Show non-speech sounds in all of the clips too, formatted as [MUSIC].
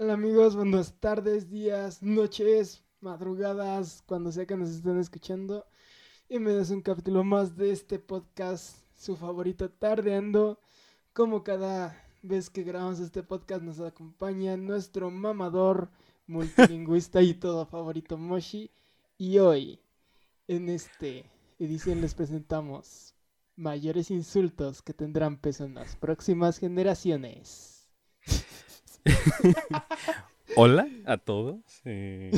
Hola amigos, buenas tardes, días, noches, madrugadas, cuando sea que nos estén escuchando. Bienvenidos a un capítulo más de este podcast, su favorito Tardeando. Como cada vez que grabamos este podcast nos acompaña nuestro mamador, multilingüista y todo favorito Moshi. Y hoy, en este edición les presentamos mayores insultos que tendrán peso en las próximas generaciones. [LAUGHS] Hola a todos. Eh,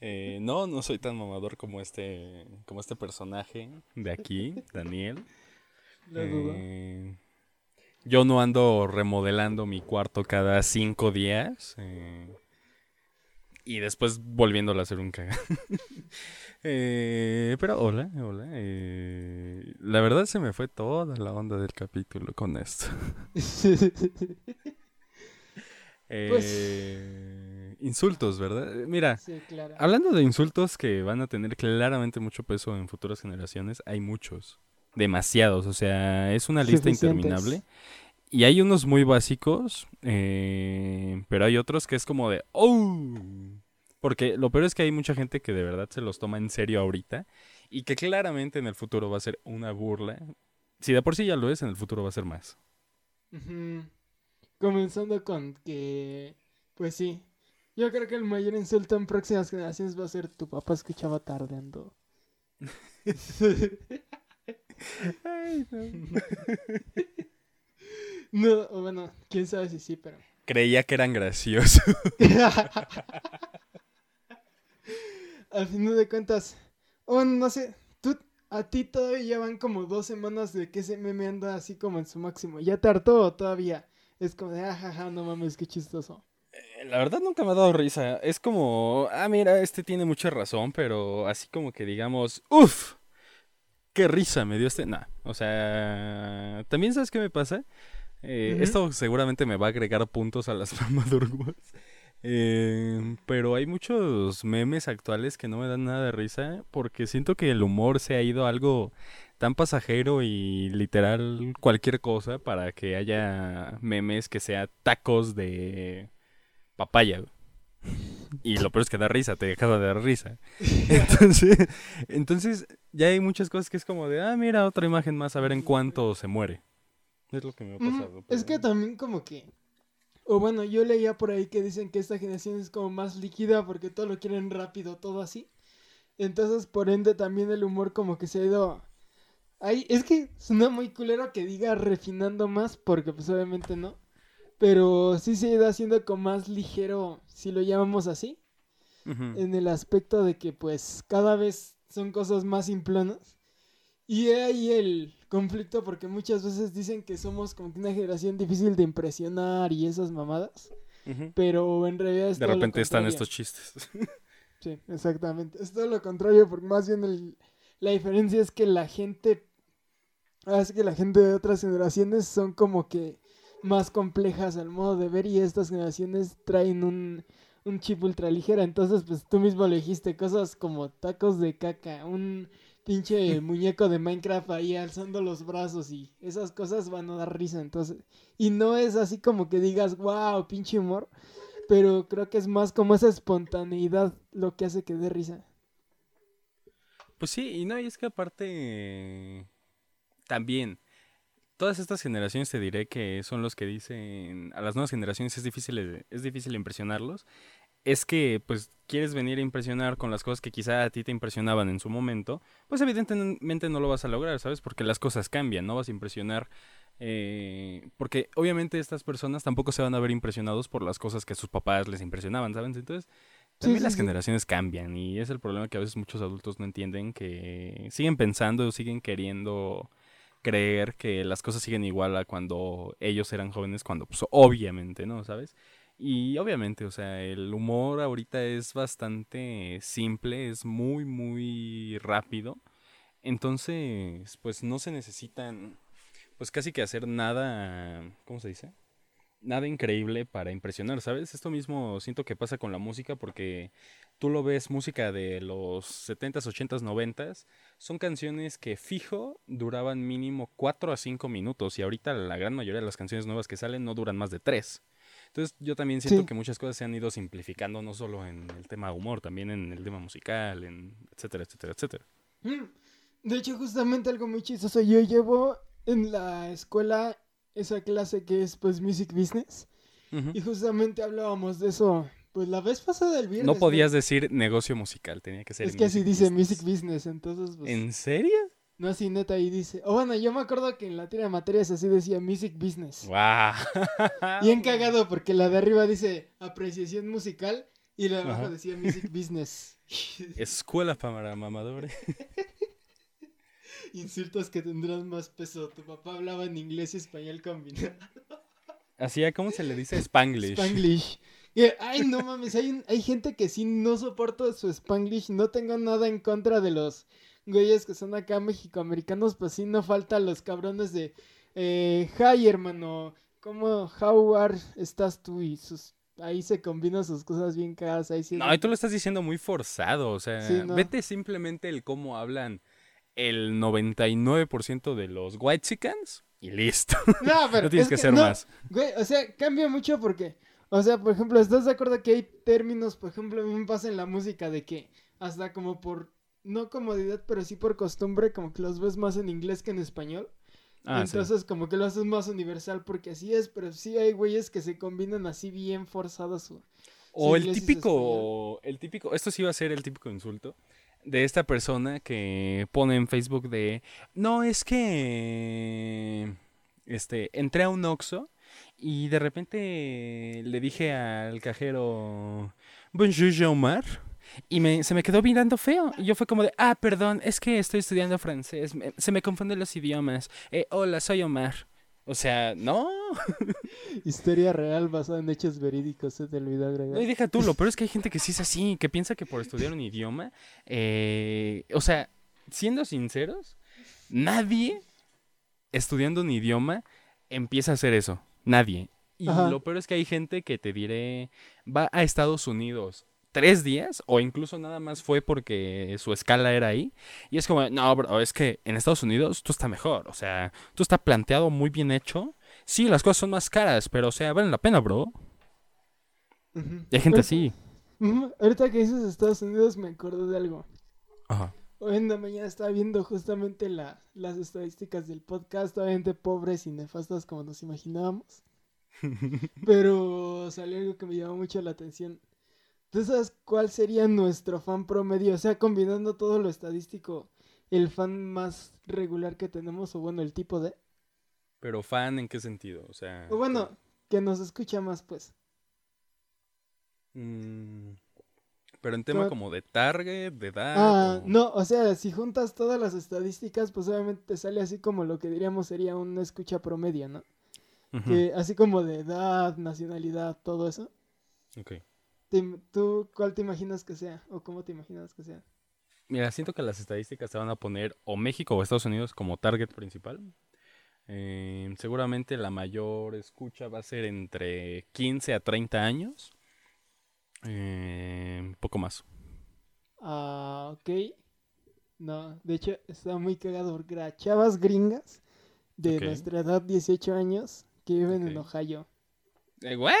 eh, no, no soy tan mamador como este, como este personaje de aquí, Daniel. Eh, yo no ando remodelando mi cuarto cada cinco días y después volviéndolo a hacer un caga. [LAUGHS] pero hola, hola. la verdad se me fue toda la onda del capítulo con esto. [LAUGHS] Pues eh, insultos, ¿verdad? Mira, hablando de insultos que van a tener claramente mucho peso en futuras generaciones, hay muchos, demasiados, o sea, es una lista interminable. Y hay unos muy básicos, eh, pero hay otros que es como de, ¡oh! Porque lo peor es que hay mucha gente que de verdad se los toma en serio ahorita y que claramente en el futuro va a ser una burla. Si de por sí ya lo es, en el futuro va a ser más. Comenzando con que, pues sí, yo creo que el mayor insulto en próximas generaciones va a ser tu papá escuchaba tardeando. [LAUGHS] Ay, no. [LAUGHS] no, bueno, quién sabe si sí, pero. [LAUGHS] Creía que eran graciosos. Al final de cuentas, oh, no sé, tú, a ti todavía van como dos semanas de que ese meme anda así como en su máximo. ¿Ya te hartó todavía? Es como de, ajaja, ah, no mames, qué chistoso. Eh, la verdad nunca me ha dado risa. Es como, ah, mira, este tiene mucha razón, pero así como que digamos, uff, qué risa me dio este. Nah, o sea, también sabes qué me pasa. Eh, esto seguramente me va a agregar puntos a las [LAUGHS] mamadurguas. Eh, pero hay muchos memes actuales que no me dan nada de risa porque siento que el humor se ha ido a algo tan pasajero y literal cualquier cosa para que haya memes que sea tacos de papaya. Y lo peor es que da risa, te acaba de dar risa. [LAUGHS] Entonces, entonces ya hay muchas cosas que es como de, ah, mira, otra imagen más, a ver en cuánto se muere. Es lo que me ha pasado. Es que también como que o bueno, yo leía por ahí que dicen que esta generación es como más líquida porque todo lo quieren rápido, todo así. Entonces, por ende, también el humor como que se ha ido... Ahí, es que suena muy culero que diga refinando más, porque pues obviamente no. Pero sí se ha ido haciendo como más ligero, si lo llamamos así. En el aspecto de que pues cada vez son cosas más simplonas. Y ahí el conflicto porque muchas veces dicen que somos como una generación difícil de impresionar y esas mamadas. Pero en realidad es De repente están estos chistes. [LAUGHS] sí, exactamente. Es todo lo contrario porque más bien la diferencia es que la gente... Hace que la gente de otras generaciones son como que más complejas al modo de ver y estas generaciones traen un, un chip ultra ligera. Entonces, pues tú mismo le dijiste cosas como tacos de caca, un pinche [LAUGHS] muñeco de Minecraft ahí alzando los brazos y esas cosas van a dar risa, entonces. Y no es así como que digas, wow, pinche humor, pero creo que es más como esa espontaneidad lo que hace que dé risa. Pues sí, y no, y es que aparte también todas estas generaciones te diré que son los que dicen a las nuevas generaciones es difícil es difícil impresionarlos es que pues quieres venir a impresionar con las cosas que quizá a ti te impresionaban en su momento, pues evidentemente no lo vas a lograr, ¿sabes? Porque las cosas cambian, no vas a impresionar. Eh, porque obviamente estas personas tampoco se van a ver impresionados por las cosas que sus papás les impresionaban, ¿sabes? Entonces, también las generaciones cambian y es el problema que a veces muchos adultos no entienden, que siguen pensando, siguen queriendo creer que las cosas siguen igual a cuando ellos eran jóvenes, cuando pues obviamente, ¿no? ¿Sabes? Y obviamente, o sea, el humor ahorita es bastante simple, es muy, muy rápido. Entonces, pues no se necesitan, pues casi que hacer nada, ¿cómo se dice? Nada increíble para impresionar, ¿sabes? Esto mismo siento que pasa con la música porque tú lo ves música de los 70s, 80s, 90s, son canciones que fijo duraban mínimo 4 a 5 minutos y ahorita la gran mayoría de las canciones nuevas que salen no duran más de 3. Entonces yo también siento Sí. que muchas cosas se han ido simplificando, no solo en el tema humor, también en el tema musical, en etcétera, etcétera, etcétera. Mm. De hecho, justamente algo muy chistoso. Yo llevo en la escuela esa clase que es pues Music Business. Y justamente hablábamos de eso. Pues la vez pasada del viernes. No podías decir negocio musical, tenía que ser Es que así dice business. Music Business, entonces pues... ¿En serio? No, así neta ahí dice... O bueno, yo me acuerdo que en la tira de materias así decía Music Business. ¡Guau! [LAUGHS] Bien cagado porque la de arriba dice apreciación musical y la de abajo Ajá. decía Music [LAUGHS] Business. Escuela para mamadores. [LAUGHS] Insultos que tendrán más peso. Tu papá hablaba en inglés y español combinado. Así, ¿cómo se le dice? Spanglish. Spanglish. Ay, no mames, hay, gente que sí no soporta su Spanglish. No tengo nada en contra de los güeyes que son acá mexicoamericanos, pues sí no falta los cabrones de eh, Hi, hermano. ¿Cómo, how are estás tú? Y sus, ahí se combinan sus cosas bien caras. Ahí sí No, y tú lo estás diciendo muy forzado, o sea, Sí, no. vete simplemente el cómo hablan el 99% de los whitexicans y listo. No, [LAUGHS] pero no tienes es que hacer no, más. Güey, o sea, cambia mucho porque, o sea, por ejemplo, ¿estás de acuerdo que hay términos, por ejemplo, a mí me pasa en la música de que hasta como por, no comodidad, pero sí por costumbre, como que los ves más en inglés que en español? Ah, sí. Entonces como que lo haces más universal porque así es, pero sí hay güeyes que se combinan así bien forzados. su- O el típico, el típico, esto sí va a ser el típico insulto de esta persona que pone en Facebook de, no, es que, este, entré a un Oxxo y de repente le dije al cajero, bonjour, Jean-Mar, y me, se me quedó mirando feo. Y yo fue como de, ah, perdón, es que estoy estudiando francés, me- se me confunden los idiomas. Eh, hola, soy Omar. O sea, no. [LAUGHS] Historia real basada en hechos verídicos, se te olvidó agregar. No, y deja tú, lo peor es que hay gente que sí es así, que piensa que por estudiar un idioma, eh, o sea, siendo sinceros, nadie estudiando un idioma empieza a hacer eso, nadie. Y Ajá. lo peor es que hay gente que te diré, va a Estados Unidos tres días o incluso nada más fue porque su escala era ahí. Y es como, no, bro, es que en Estados Unidos tú está mejor, o sea, tú está planteado muy bien hecho. Sí, las cosas son más caras, pero o sea, valen la pena, bro. Y hay gente Ahorita- así. Ahorita que dices Estados Unidos me acordé de algo. Ajá. Hoy en la mañana estaba viendo justamente la- las estadísticas del podcast, obviamente pobres y nefastas como nos imaginábamos. [LAUGHS] Pero salió algo que me llamó mucho la atención. ¿Tú sabes cuál sería nuestro fan promedio? O sea, combinando todo lo estadístico, el fan más regular que tenemos, o bueno, el tipo de... Pero fan, ¿en qué sentido? O sea... O bueno, que nos escucha más, pues. mm, pero en tema Como- de target, de edad... Ah, o- no, o sea, si juntas todas las estadísticas, pues obviamente te sale así como lo que diríamos sería una escucha promedio, ¿no? Que así como de edad, nacionalidad, todo eso. ok. ¿Tú cuál te imaginas que sea? ¿O cómo te imaginas que sea? Mira, siento que las estadísticas te van a poner o México o Estados Unidos como target principal. Eh, seguramente la mayor escucha va a ser entre 15 a 30 años. Eh, poco más. Ah, ok. No, de hecho está muy cagado porque era chavas gringas de nuestra edad, 18 años, que viven en. Ohio. Eh, ¿What?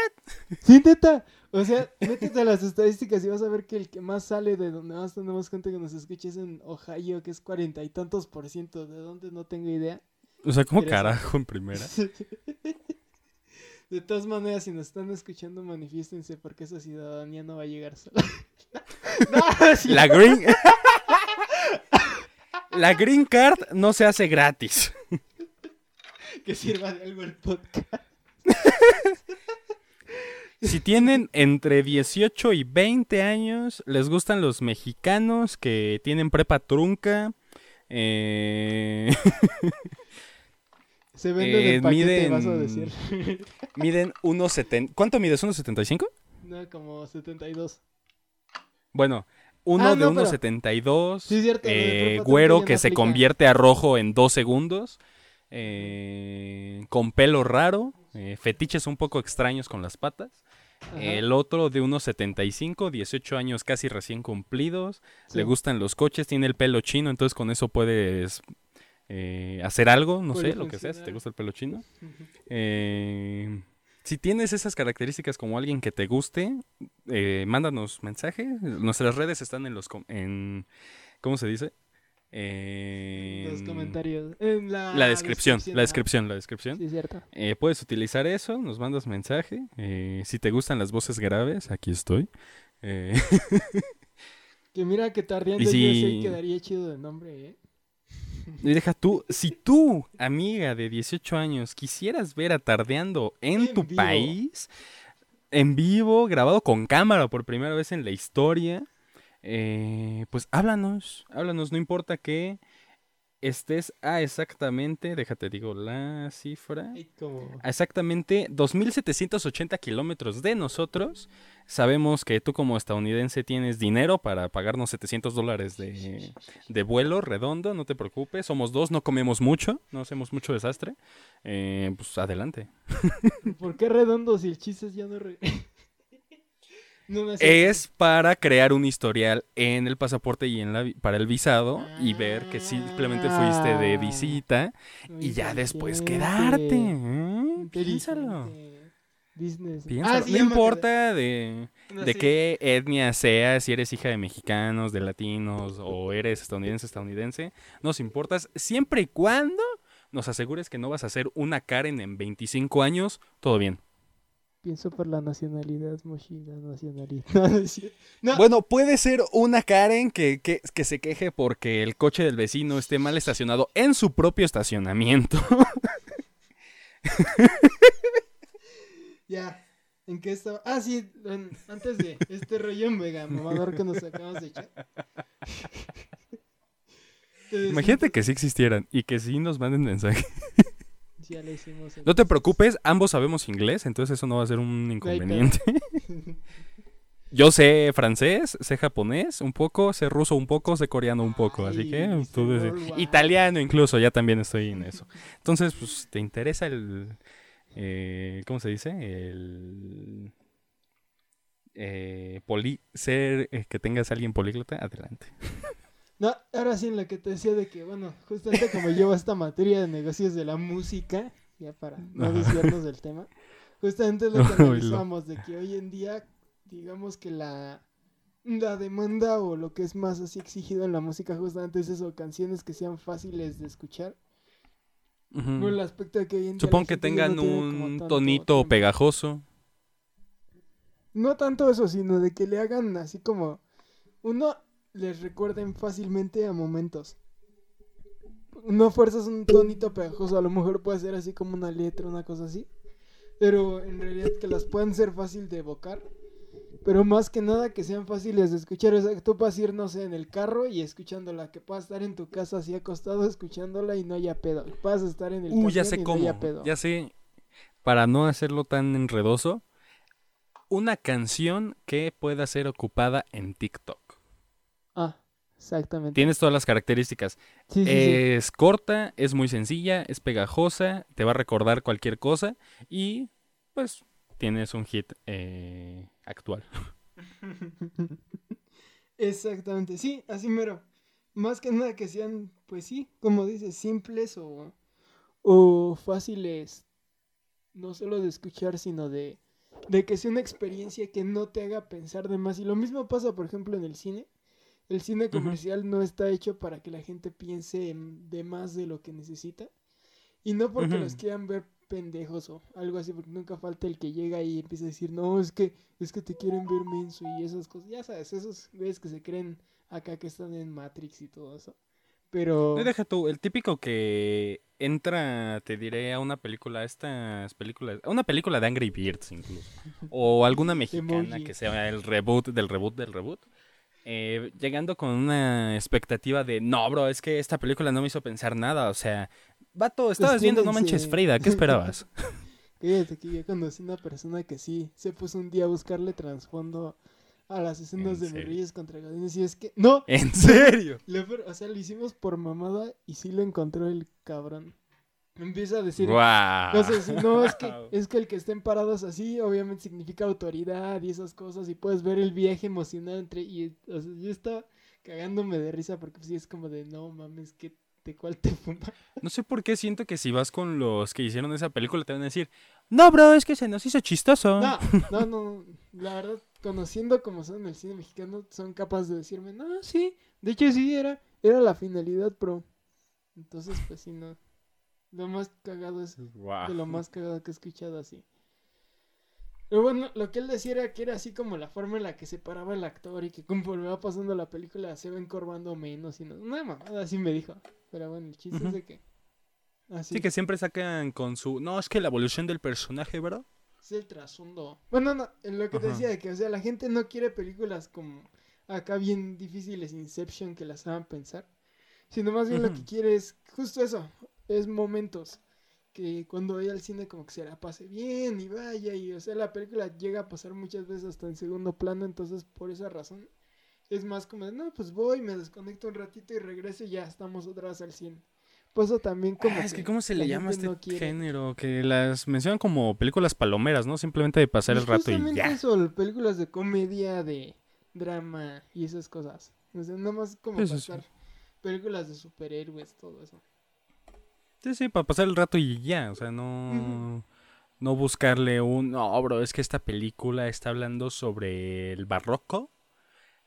Sí, neta. O sea, métete a las estadísticas y vas a ver que el que más sale de donde más tenemos gente que nos escucha es en Ohio, que es cuarenta y tantos por ciento. ¿De dónde? No tengo idea. O sea, ¿cómo Pero carajo en primera? [LAUGHS] De todas maneras, si nos están escuchando, manifiéstense porque esa ciudadanía no va a llegar sola. [LAUGHS] no, sí. La green... [LAUGHS] La green card no se hace gratis. que sirva de algo el podcast. Si tienen entre 18 y 20 años, les gustan los mexicanos que tienen prepa trunca, eh, [LAUGHS] Se vende Eh, de paquete, miden- vas a decir. [LAUGHS] miden 1.70. ¿Cuánto mides? ¿1.75? no, como 72. Bueno, uno Ah, de no, pero- 1.72, Sí, es cierto, eh, güero que se aplica. convierte a rojo en dos segundos, eh, con pelo raro, eh, fetiches un poco extraños con las patas. Ajá. El otro de unos 75, 18 años casi recién cumplidos. Le gustan los coches, tiene el pelo chino, entonces con eso puedes eh, hacer algo, no sé, lo que sea, si te gusta el pelo chino. Eh, Si tienes esas características como alguien que te guste, eh, mándanos mensaje. Nuestras redes están en los... En, ¿Cómo se dice? Los En comentarios. En la, La descripción, la descripción, la descripción. Sí, cierto. Eh, puedes utilizar eso, nos mandas mensaje. eh, si te gustan las voces graves, aquí estoy. Eh, [LAUGHS] Que mira que yo si- quedaría chido de nombre, ¿eh? Y deja tú, si tú, amiga de 18 años, quisieras ver a Tardeando en, En tu vivo. país, en vivo, grabado con cámara por primera vez en la historia, eh, pues háblanos, háblanos, no importa que estés a exactamente, déjate digo la cifra. A exactamente 2.780 kilómetros de nosotros. Sabemos que tú como estadounidense tienes dinero para pagarnos 700 dólares de, de vuelo redondo, no te preocupes. Somos dos, no comemos mucho, no hacemos mucho desastre. Eh, pues adelante. ¿Por qué redondo si el chiste es ya no... Re... no Es para crear un historial en el pasaporte y en la, para el visado y ver que simplemente fuiste de visita Muy y ya después quedarte. ¿eh? Piénsalo. Business. Piénsalo. Ah, sí, no importa de... De qué etnia seas, si eres hija de mexicanos, de latinos o eres estadounidense, estadounidense, nos importas siempre y cuando nos asegures que no vas a ser una Karen en 25 años, todo bien. Pienso por la nacionalidad, Moshi, la nacionalidad. [LAUGHS] No, Bueno, puede ser una Karen que, que, que se queje porque el coche del vecino esté mal estacionado en su propio estacionamiento. [LAUGHS] Ya. ¿En qué estaba? Ah, sí, en- antes de este rollo en Vega, mamador que nos acabamos de echar. Imagínate que sí existieran y que sí nos manden mensaje. Ya lo hicimos. No te preocupes, ambos sabemos inglés, entonces eso no va a ser un inconveniente. [LAUGHS] Yo sé francés, sé japonés un poco, sé ruso un poco, sé coreano un poco, así que tú Worldwide. italiano incluso, ya también estoy en eso. Entonces, pues, ¿te interesa el eh, ¿cómo se dice? El eh, poli- ser eh, que tengas a alguien políglota, adelante. [LAUGHS] No, ahora sí en lo que te decía de que, bueno, justamente como llevo esta materia de negocios de la música, ya para no desviarnos del tema, justamente es lo que [LAUGHS] analizamos, de que hoy en día, digamos que la, la demanda o lo que es más así exigido en la música justamente es eso, canciones que sean fáciles de escuchar. Ujú. Por el aspecto de que hoy en día Supongo que no tengan un tanto tonito pegajoso. No tanto eso, sino de que le hagan así como uno les recuerden fácilmente a momentos. No fuerzas un tonito pegajoso, a lo mejor puede ser así como una letra, una cosa así. Pero en realidad que las puedan ser fácil de evocar. Pero más que nada que sean fáciles de escuchar. O sea, que tú puedas ir, no sé, en el carro y escuchándola. Que puedas estar en tu casa así acostado escuchándola y no haya pedo. Que puedas estar en el Uh, ya camión sé y no haya pedo. Ya sé, para no hacerlo tan enredoso, una canción que pueda ser ocupada en TikTok. Exactamente. Tienes todas las características. Sí, sí, sí. Es corta, es muy sencilla, es pegajosa, te va a recordar cualquier cosa y pues tienes un hit eh, actual. [LAUGHS] Exactamente, sí, así mero. Más que nada que sean, pues sí, como dices, simples o, o fáciles, no solo de escuchar, sino de, de que sea una experiencia que no te haga pensar de más. Y lo mismo pasa, por ejemplo, en el cine. El cine comercial no está hecho para que la gente piense en- de más de lo que necesita. Y no porque los quieran ver pendejos o algo así, porque nunca falta el que llega y empieza a decir, no, es que, es que te quieren ver menso y esas cosas. Ya sabes, esos güeyes que se creen acá que están en Matrix y todo eso. Pero... No, deja tú, el típico que entra, te diré, a una película, estas películas, a una película de Angry Birds incluso, o alguna [LAUGHS] mexicana que sea el reboot del reboot del reboot, eh, llegando con una expectativa de, no, bro, es que esta película no me hizo pensar nada, o sea, vato, estabas viendo No Manches. Frida, ¿qué [LAUGHS] esperabas? [LAUGHS] Fíjate que yo conocí una persona que sí se puso un día a buscarle trasfondo a las escenas ¿En de? Reyes contra Godines y es que... ¡No! ¿En serio? [LAUGHS] O sea, lo hicimos por mamada y sí lo encontró el cabrón. Empieza a decir... Guau. cosas así, no, es que, es que el que estén parados así, obviamente significa autoridad y esas cosas, y puedes ver el viaje emocional entre, y, o sea, yo estaba cagándome de risa porque sí es como de, no mames, que de cuál te fuma. No sé por qué siento que si vas con los que hicieron esa película te van a decir, No, bro, es que se nos hizo chistoso. No, no, no, la verdad, conociendo como son el cine mexicano, son capaces de decirme, no, sí, de hecho sí, era, era la finalidad, bro. Entonces, pues sí, no. Lo más cagado es de lo más cagado que he escuchado así. Pero bueno, lo que él decía era que era así como la forma en la que se paraba el actor y que conforme va pasando la película se va encorvando menos y no. Una mamada así me dijo. Pero bueno, el chiste es de que. Así Sí, que siempre sacan con su... No, es que la evolución del personaje, bro. es el trasfondo. Bueno, no, en lo que te decía de que, o sea, la gente no quiere películas como acá bien difíciles, Inception, que las hagan pensar. Sino más bien lo que quiere es justo eso, es momentos. Que cuando vaya al cine como que se la pase bien y vaya y, o sea, la película llega a pasar muchas veces hasta en segundo plano, entonces por esa razón es más como de, no, pues voy, me desconecto un ratito y regreso y ya estamos otra vez al 100. Por eso también como Ah, es que ¿cómo se le llama este no género? Que las mencionan como películas palomeras, ¿no? Simplemente de pasar el Pues rato y ya. eso, películas de comedia, de drama y esas cosas. O sea, nada más como sí. pasar películas de superhéroes, todo eso. Sí, sí, para pasar el rato y ya. O sea, no... No buscarle un... No, bro, es que esta película está hablando sobre el barroco,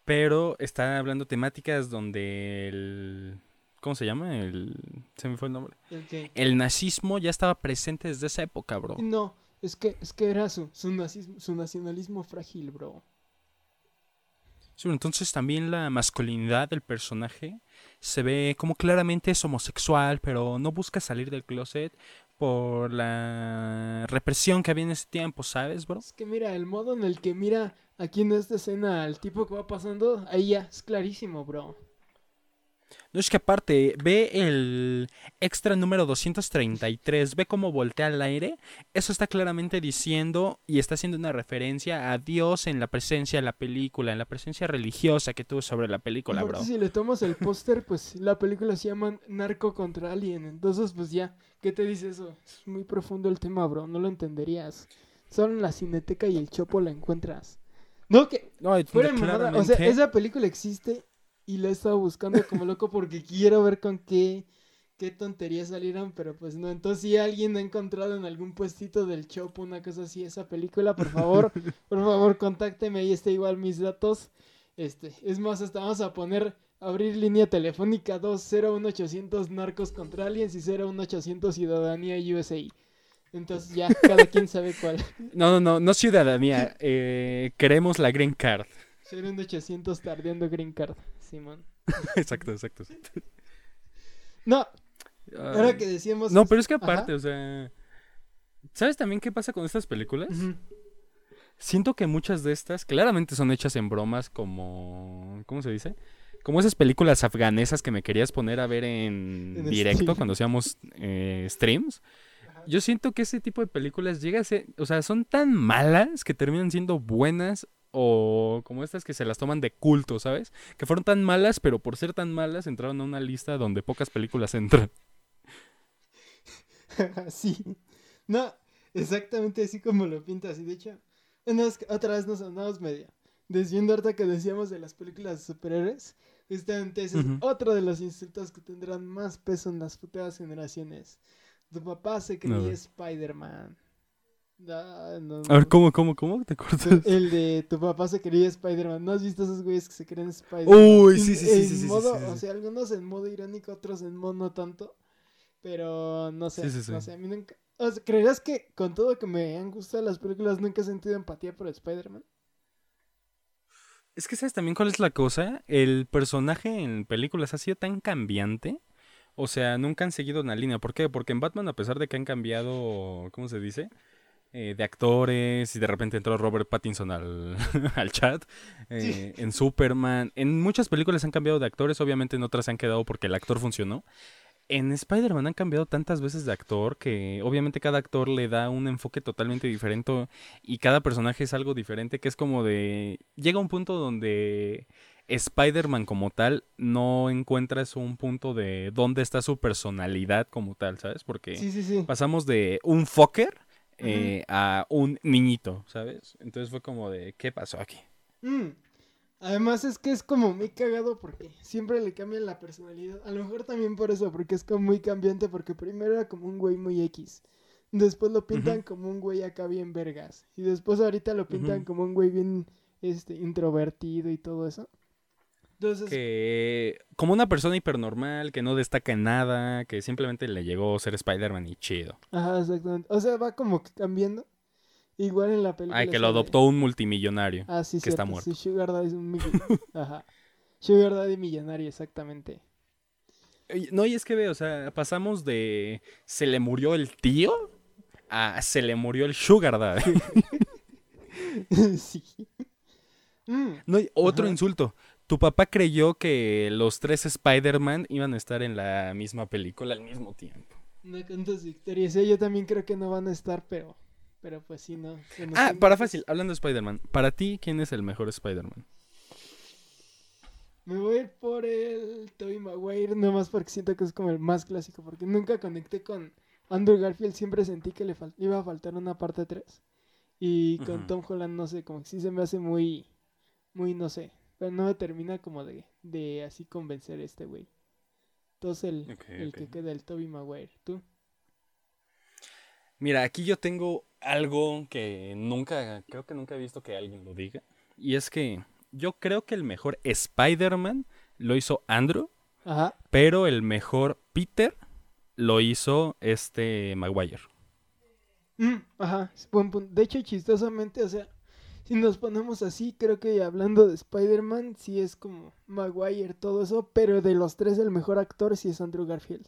pero está hablando temáticas donde el... ¿Cómo se llama? El... Se me fue el nombre. El nazismo ya estaba presente desde esa época, bro. No, es que, es que era su, su, nazismo- su nacionalismo frágil, bro. Sí, entonces también la masculinidad del personaje se ve como claramente es homosexual, pero no busca salir del closet por la represión que había en ese tiempo, ¿sabes, bro? Es que mira, el modo en el que mira aquí en esta escena al tipo que va pasando, ahí ya es clarísimo, bro. No es que aparte, ve el extra número 233, ve cómo voltea al aire. Eso está claramente diciendo y está haciendo una referencia a Dios en la presencia de la película, en la presencia religiosa que tuvo sobre la película, bro. si le tomas el póster, pues la película se llama Narco contra Alien. Entonces, pues ya, ¿qué te dice eso? Es muy profundo el tema, bro. No lo entenderías. Solo en la cineteca y el chopo la encuentras. No, que No, fuera de mamada, O sea, esa película existe y la he estado buscando como loco porque quiero ver con qué, qué tonterías salieron, pero pues no. Entonces, si alguien ha encontrado en algún puestito del chopo una cosa así, esa película, por favor, [LAUGHS] por favor, contácteme. Ahí está igual mis datos. Este, es más, hasta vamos a poner abrir línea telefónica 201-800 narcos contra aliens y 01800 ciudadanía USA. Entonces ya cada quien sabe cuál. [LAUGHS] No, no, no, no ciudadanía. eh, queremos la green card. 01800 tardeando green card, Simón. [LAUGHS] exacto, exacto. No, ahora que decíamos... No, pero es que Ajá. aparte, o sea... ¿Sabes también qué pasa con estas películas? Siento que muchas de estas claramente son hechas en bromas como... ¿Cómo se dice? Como esas películas afganesas que me querías poner a ver en, [LAUGHS] En directo stream. cuando hacíamos eh, streams. Yo siento que ese tipo de películas llega a ser... O sea, son tan malas que terminan siendo buenas o como estas que se las toman de culto, ¿sabes? Que fueron tan malas, pero por ser tan malas entraron a una lista donde pocas películas [LAUGHS] entran. [LAUGHS] sí. No, exactamente así como lo pintas. Y de hecho, no, otra vez nos andamos medio desviando ahorita que decíamos de las películas de superhéroes. Justamente ese es otro de los insultos que tendrán más peso en las futuras generaciones. Tu papá se creía ver. Spider-Man. No, no, A ver. ¿cómo, cómo, cómo? ¿Te acuerdas? El de tu papá se creía Spider-Man. ¿No has visto esos güeyes que se creen Spider-Man? Uy, sí, sí, sí, sí, sí, sí, modo- sí, sí. O sea, algunos en modo irónico, otros en modo no tanto. Pero no sé, Sí, sí, no sí. sé, a mí nunca... O sea, ¿creerás que con todo que me han gustado las películas nunca he sentido empatía por Spider-Man? Es que sabes también cuál es la cosa. El personaje en películas ha sido tan cambiante. O sea, nunca han seguido una línea. ¿Por qué? Porque en Batman, a pesar de que han cambiado, ¿cómo se dice? Eh, de actores y de repente entró Robert Pattinson al, [LAUGHS] al chat. eh, En Superman. En muchas películas han cambiado de actores. Obviamente en otras se han quedado porque el actor funcionó. En Spider-Man han cambiado tantas veces de actor que obviamente cada actor le da un enfoque totalmente diferente y cada personaje es algo diferente que es como de... Llega un punto donde Spider-Man como tal no encuentras un punto de dónde está su personalidad como tal, ¿sabes? Porque Sí, sí, sí. pasamos de un fucker eh, a un niñito, ¿sabes? Entonces fue como de, ¿qué pasó aquí? Mm. Además es que es como muy cagado porque siempre le cambian la personalidad. A lo mejor también por eso, porque es como muy cambiante porque primero era como un güey muy X. Después lo pintan como un güey acá bien vergas. Y después ahorita lo pintan como un güey bien este, introvertido y todo eso. Entonces, Que como una persona hipernormal, que no destaca en nada, que simplemente le llegó ser Spider-Man y chido. ajá, exactamente. O sea, va como cambiando. Igual en la película. Ay, que lo adoptó un multimillonario. Ah, sí, que está cierto, muerto. sí, Sugar Daddy es un millonario. [LAUGHS] Ajá. Sugar Daddy millonario, exactamente. No, y es que ve, o sea, pasamos de se le murió el tío a se le murió el Sugar Daddy. [LAUGHS] sí. Mm, No, otro Ajá. insulto. Tu papá creyó que los tres Spider-Man iban a estar en la misma película al mismo tiempo. no cantas victorias. eh, Yo también creo que no van a estar, pero. Pero pues sí, no. Ah, tiene para fácil, hablando de Spider-Man. Para ti, ¿quién es el mejor Spider-Man? Me voy a ir por el Tobey Maguire, nomás porque siento que es como el más clásico, porque nunca conecté con Andrew Garfield, siempre sentí que le fal- iba a faltar una parte 3. Y con. Tom Holland, no sé, como que sí se me hace muy, muy, no sé, pero no me termina como de, de así convencer este güey. Entonces el, el que queda, el Tobey Maguire, ¿tú? Mira, aquí yo tengo algo que nunca, creo que nunca he visto que alguien lo diga. Y es que yo creo que el mejor Spider-Man lo hizo Andrew, Ajá. pero el mejor Peter lo hizo este Maguire. Mm, ajá, buen punto. De hecho, chistosamente, o sea, [LAUGHS] si nos ponemos así, creo que hablando de Spider-Man, sí es como Maguire, todo eso, pero de los tres el mejor actor sí es Andrew Garfield.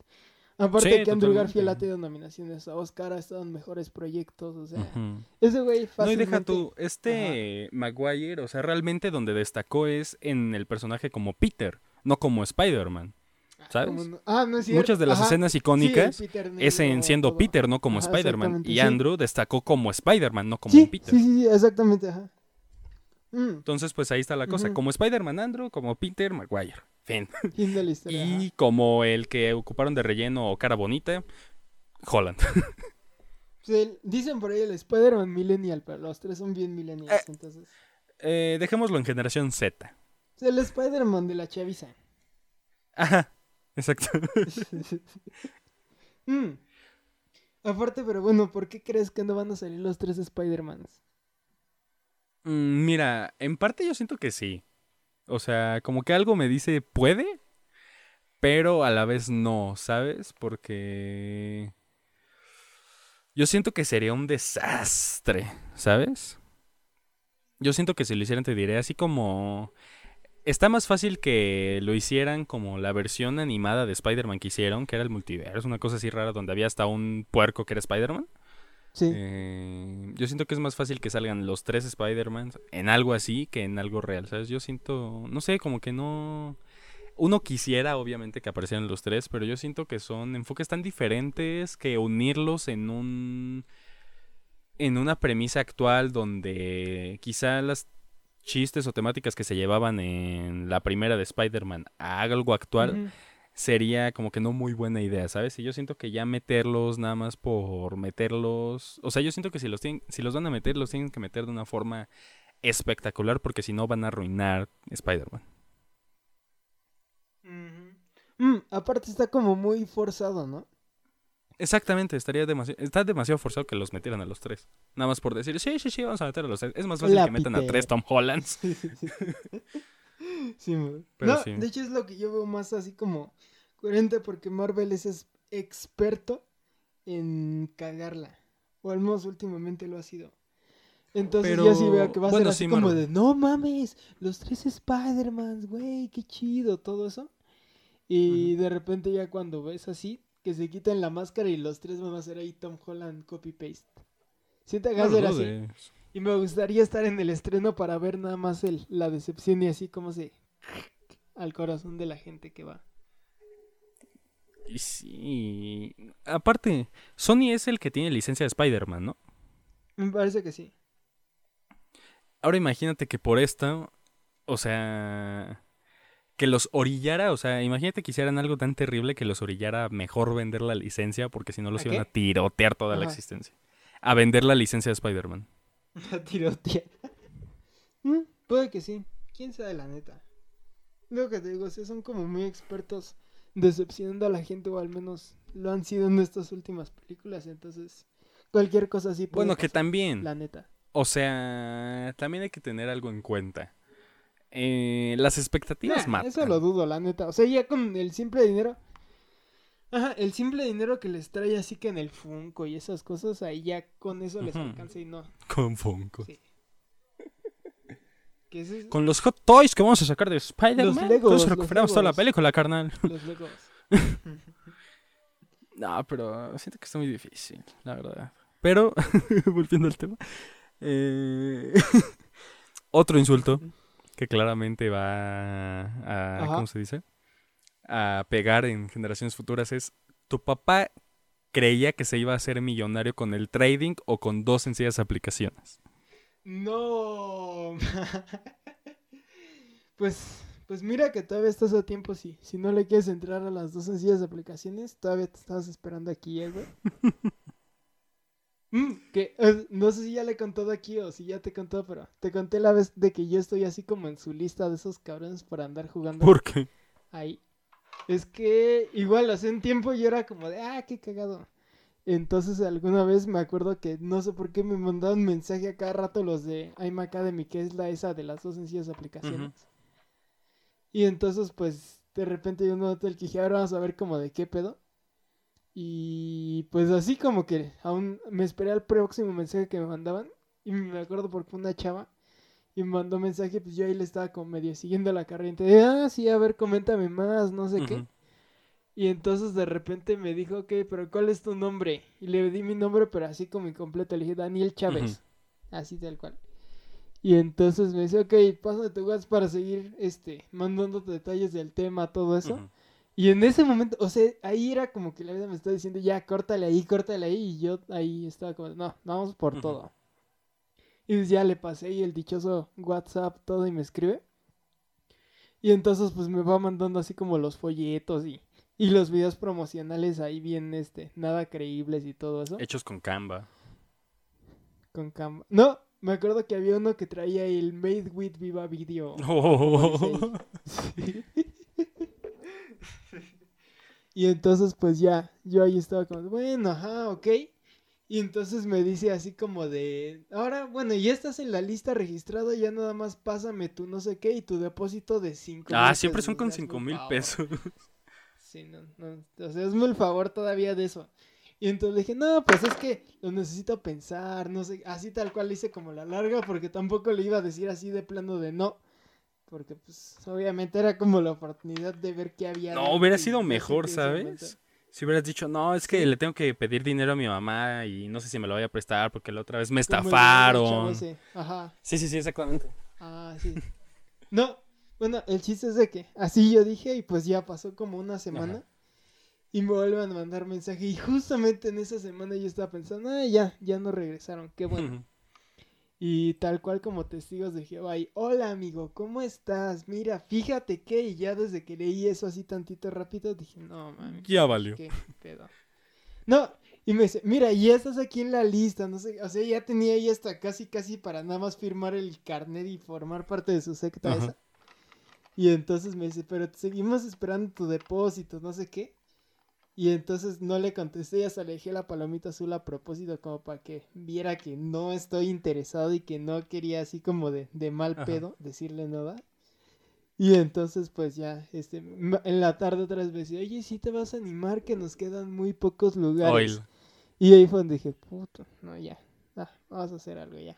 Aparte Sí, que Andrew totalmente. Garfield ha tenido nominaciones a Oscar, ha estado en mejores proyectos, o sea, Ujú. ese güey No, y fácilmente... deja tú, este Maguire, o sea, realmente donde destacó es en el personaje como Peter, no como Spider-Man. ¿Sabes? no- Ah, no es cierto. Muchas de las ajá, escenas sí, icónicas Peter es en siendo todo. Peter, no como Spider-Man. Y sí. Andrew destacó como Spider-Man, no como Sí, un Peter. sí, sí, sí, exactamente, ajá. Mm, Entonces, pues ahí está la cosa. Como Spider-Man Andrew, como Peter Maguire. Fin. [LAUGHS] fin de la historia. ajá. Y como el que ocuparon de relleno o cara bonita, Holland. [LAUGHS] El- dicen por ahí el Spider-Man Millennial, pero los tres son bien millennials, Eh. entonces... Eh, dejémoslo en generación Z. El Spider-Man de la chaviza. Ajá, exacto. [LAUGHS] Mm. Aparte, pero bueno, ¿por qué crees que no van a salir los tres Spider-Mans? Mm, Mira, en parte yo siento que sí. O sea, como que algo me dice puede, pero a la vez no, ¿sabes? Porque yo siento que sería un desastre, ¿sabes? Yo siento que si lo hicieran te diré así como está más fácil que lo hicieran como la versión animada de Spider-Man que hicieron, que era el multiverso, una cosa así rara donde había hasta un puerco que era Spider-Man. Sí. Eh, yo siento que es más fácil que salgan los tres Spider-Man en algo así que en algo real, ¿sabes? Yo siento, no sé, como que no... Uno quisiera, obviamente, que aparecieran los tres, pero yo siento que son enfoques tan diferentes que unirlos en un... En una premisa actual donde quizá las chistes o temáticas que se llevaban en la primera de Spider-Man a algo actual sería como que no muy buena idea, ¿sabes? Y yo siento que ya meterlos nada más por meterlos, o sea, yo siento que si los tienen, si los van a meter, los tienen que meter de una forma espectacular porque si no van a arruinar Spider-Man. Mm, aparte está como muy forzado, ¿no? Exactamente, estaría demasiado, está demasiado forzado que los metieran a los tres. Nada más por decir, sí, sí, sí, vamos a meter a los tres. Es más fácil La que metan a tres Tom Hollands. [LAUGHS] sí, [LAUGHS] mo- Pero no, sí. de hecho es lo que yo veo más así como coherente porque Marvel es, experto en cagarla. O al menos últimamente lo ha sido. Entonces Pero, yo sí veo que va a bueno, ser así sí, como Marvel. de, no mames, los tres Spider-Mans, güey, qué chido, todo eso. Y de repente ya cuando ves así, que se quitan la máscara y los tres van a ser ahí Tom Holland copy-paste. Siento que va a ser así. Y me gustaría estar en el estreno para ver nada más el, la decepción y así como se... al corazón de la gente que va. Y sí. Aparte, Sony es el que tiene licencia de Spider-Man, ¿no? Me parece que sí. Ahora imagínate que por esto, o sea, que los orillara, o sea, imagínate que hicieran algo tan terrible que los orillara a mejor vender la licencia porque si no los ¿A iban qué? a tirotear toda la existencia. A vender la licencia de Spider-Man. [LAUGHS] La tirotea. Mm, puede que sí. ¿Quién sabe la neta? Lo que te digo, sí, son como muy expertos decepcionando a la gente o al menos lo han sido en estas últimas películas. Entonces, cualquier cosa así. puede Bueno, que también. La neta. O sea, también hay que tener algo en cuenta. Eh, las expectativas Nah, matan. eso lo dudo, la neta. O sea, ya con el simple dinero. Ajá, el simple dinero que les trae así que en el Funko y esas cosas, ahí ya con eso les alcanza y no. Con Funko. Sí. Es- Con los Hot Toys que vamos a sacar de Spider-Man. Los Legos, Entonces recuperamos toda la película, carnal. los Legos. [LAUGHS] [LAUGHS] No, pero siento que está muy difícil, la verdad. Pero, [LAUGHS] volviendo al tema. eh, otro insulto que claramente va a, Ajá. ¿cómo se dice? A pegar en generaciones futuras es, tu papá creía que se iba a hacer millonario con el trading o con dos sencillas aplicaciones. No. [LAUGHS] pues, pues mira que todavía estás a tiempo, sí. Si no le quieres entrar a las dos sencillas aplicaciones, todavía te estabas esperando aquí, ¿eh, güey. [LAUGHS] Mm, que no sé si ya le he contado aquí o si ya te contado, pero te conté la vez de que yo estoy así como en su lista de esos cabrones para andar jugando ¿Por qué? ahí. Es que igual hace un tiempo yo era como de, ah, qué cagado. Entonces alguna vez me acuerdo que no sé por qué me mandaban mensaje a cada rato los de I'm Academy, que es la esa de las dos sencillas aplicaciones. Y entonces pues de repente yo noté el que dije, ahora vamos a ver como de qué pedo. Y pues así como que aún me esperé al próximo mensaje que me mandaban. Y me acuerdo porque fue una chava. Y me mandó mensaje, pues yo ahí le estaba como medio siguiendo la corriente. De, ah, sí, a ver, coméntame más, no sé qué. Y entonces de repente me dijo, ok, pero ¿cuál es tu nombre? Y le di mi nombre, pero así como incompleto. Le dije, Daniel Chávez. Así tal cual. Y entonces me dice, ok, pásame tu WhatsApp para seguir este, mandándote detalles del tema, todo eso. Y en ese momento, o sea, ahí era como que la vida me estaba diciendo, ya, córtale ahí, córtale ahí. Y yo ahí estaba como, no, vamos por todo. Y pues ya le pasé y el dichoso WhatsApp todo y me escribe. Y entonces pues me va mandando así como los folletos y, y los videos promocionales ahí bien, este, nada creíbles y todo eso. Hechos con Canva. Con Canva. No, me acuerdo que había uno que traía el Made with Viva Video. [LAUGHS] Oh. [LAUGHS] Sí. [LAUGHS] y entonces pues ya, yo ahí estaba como, bueno, ajá, ok. Y entonces me dice así como de, ahora, bueno, ya estás en la lista registrado, ya nada más pásame tu no sé qué y tu depósito de 5 Ah, siempre son con cinco mil pesos. [LAUGHS] Sí, no, no, o sea, hazme el favor todavía de eso. Y entonces le dije, no, pues es que lo necesito pensar, no sé, así tal cual hice como la larga, porque tampoco le iba a decir así de plano de no. Porque pues obviamente era como la oportunidad de ver qué había. No, hubiera sido mejor. ¿sabes? Si hubieras dicho, no, es que Sí. le tengo que pedir dinero a mi mamá y no sé si me lo voy a prestar porque la otra vez me estafaron. Ajá. Sí, sí, sí, exactamente. Ah, sí. No, bueno, el chiste es de que así yo dije y pues ya pasó como una semana. Ajá. Y me vuelven a mandar mensaje. Y justamente en esa semana yo estaba pensando, ah, ya, ya no regresaron, qué bueno. Y tal cual como testigos de Jehová. Y hola amigo, ¿cómo estás? Mira, fíjate que y ya desde que leí eso así tantito rápido, dije, no mami, Ya valió. qué pedo. No, y me dice, mira, ya estás aquí en la lista, no sé, o sea, ya tenía ahí hasta casi, casi para nada más firmar el carnet y formar parte de su secta Ajá. esa. Y entonces me dice, pero te seguimos esperando tu depósito, no sé qué. Y entonces no le contesté y hasta le dejé la palomita azul a propósito como para que viera que no estoy interesado y que no quería así como de, de mal Ajá. pedo decirle nada. Y entonces pues ya, este, en la tarde otra vez me decía, oye, si te vas a animar que nos quedan muy pocos lugares. Oil. Y ahí fue donde dije, puto, no, ya, ah, vamos a hacer algo ya.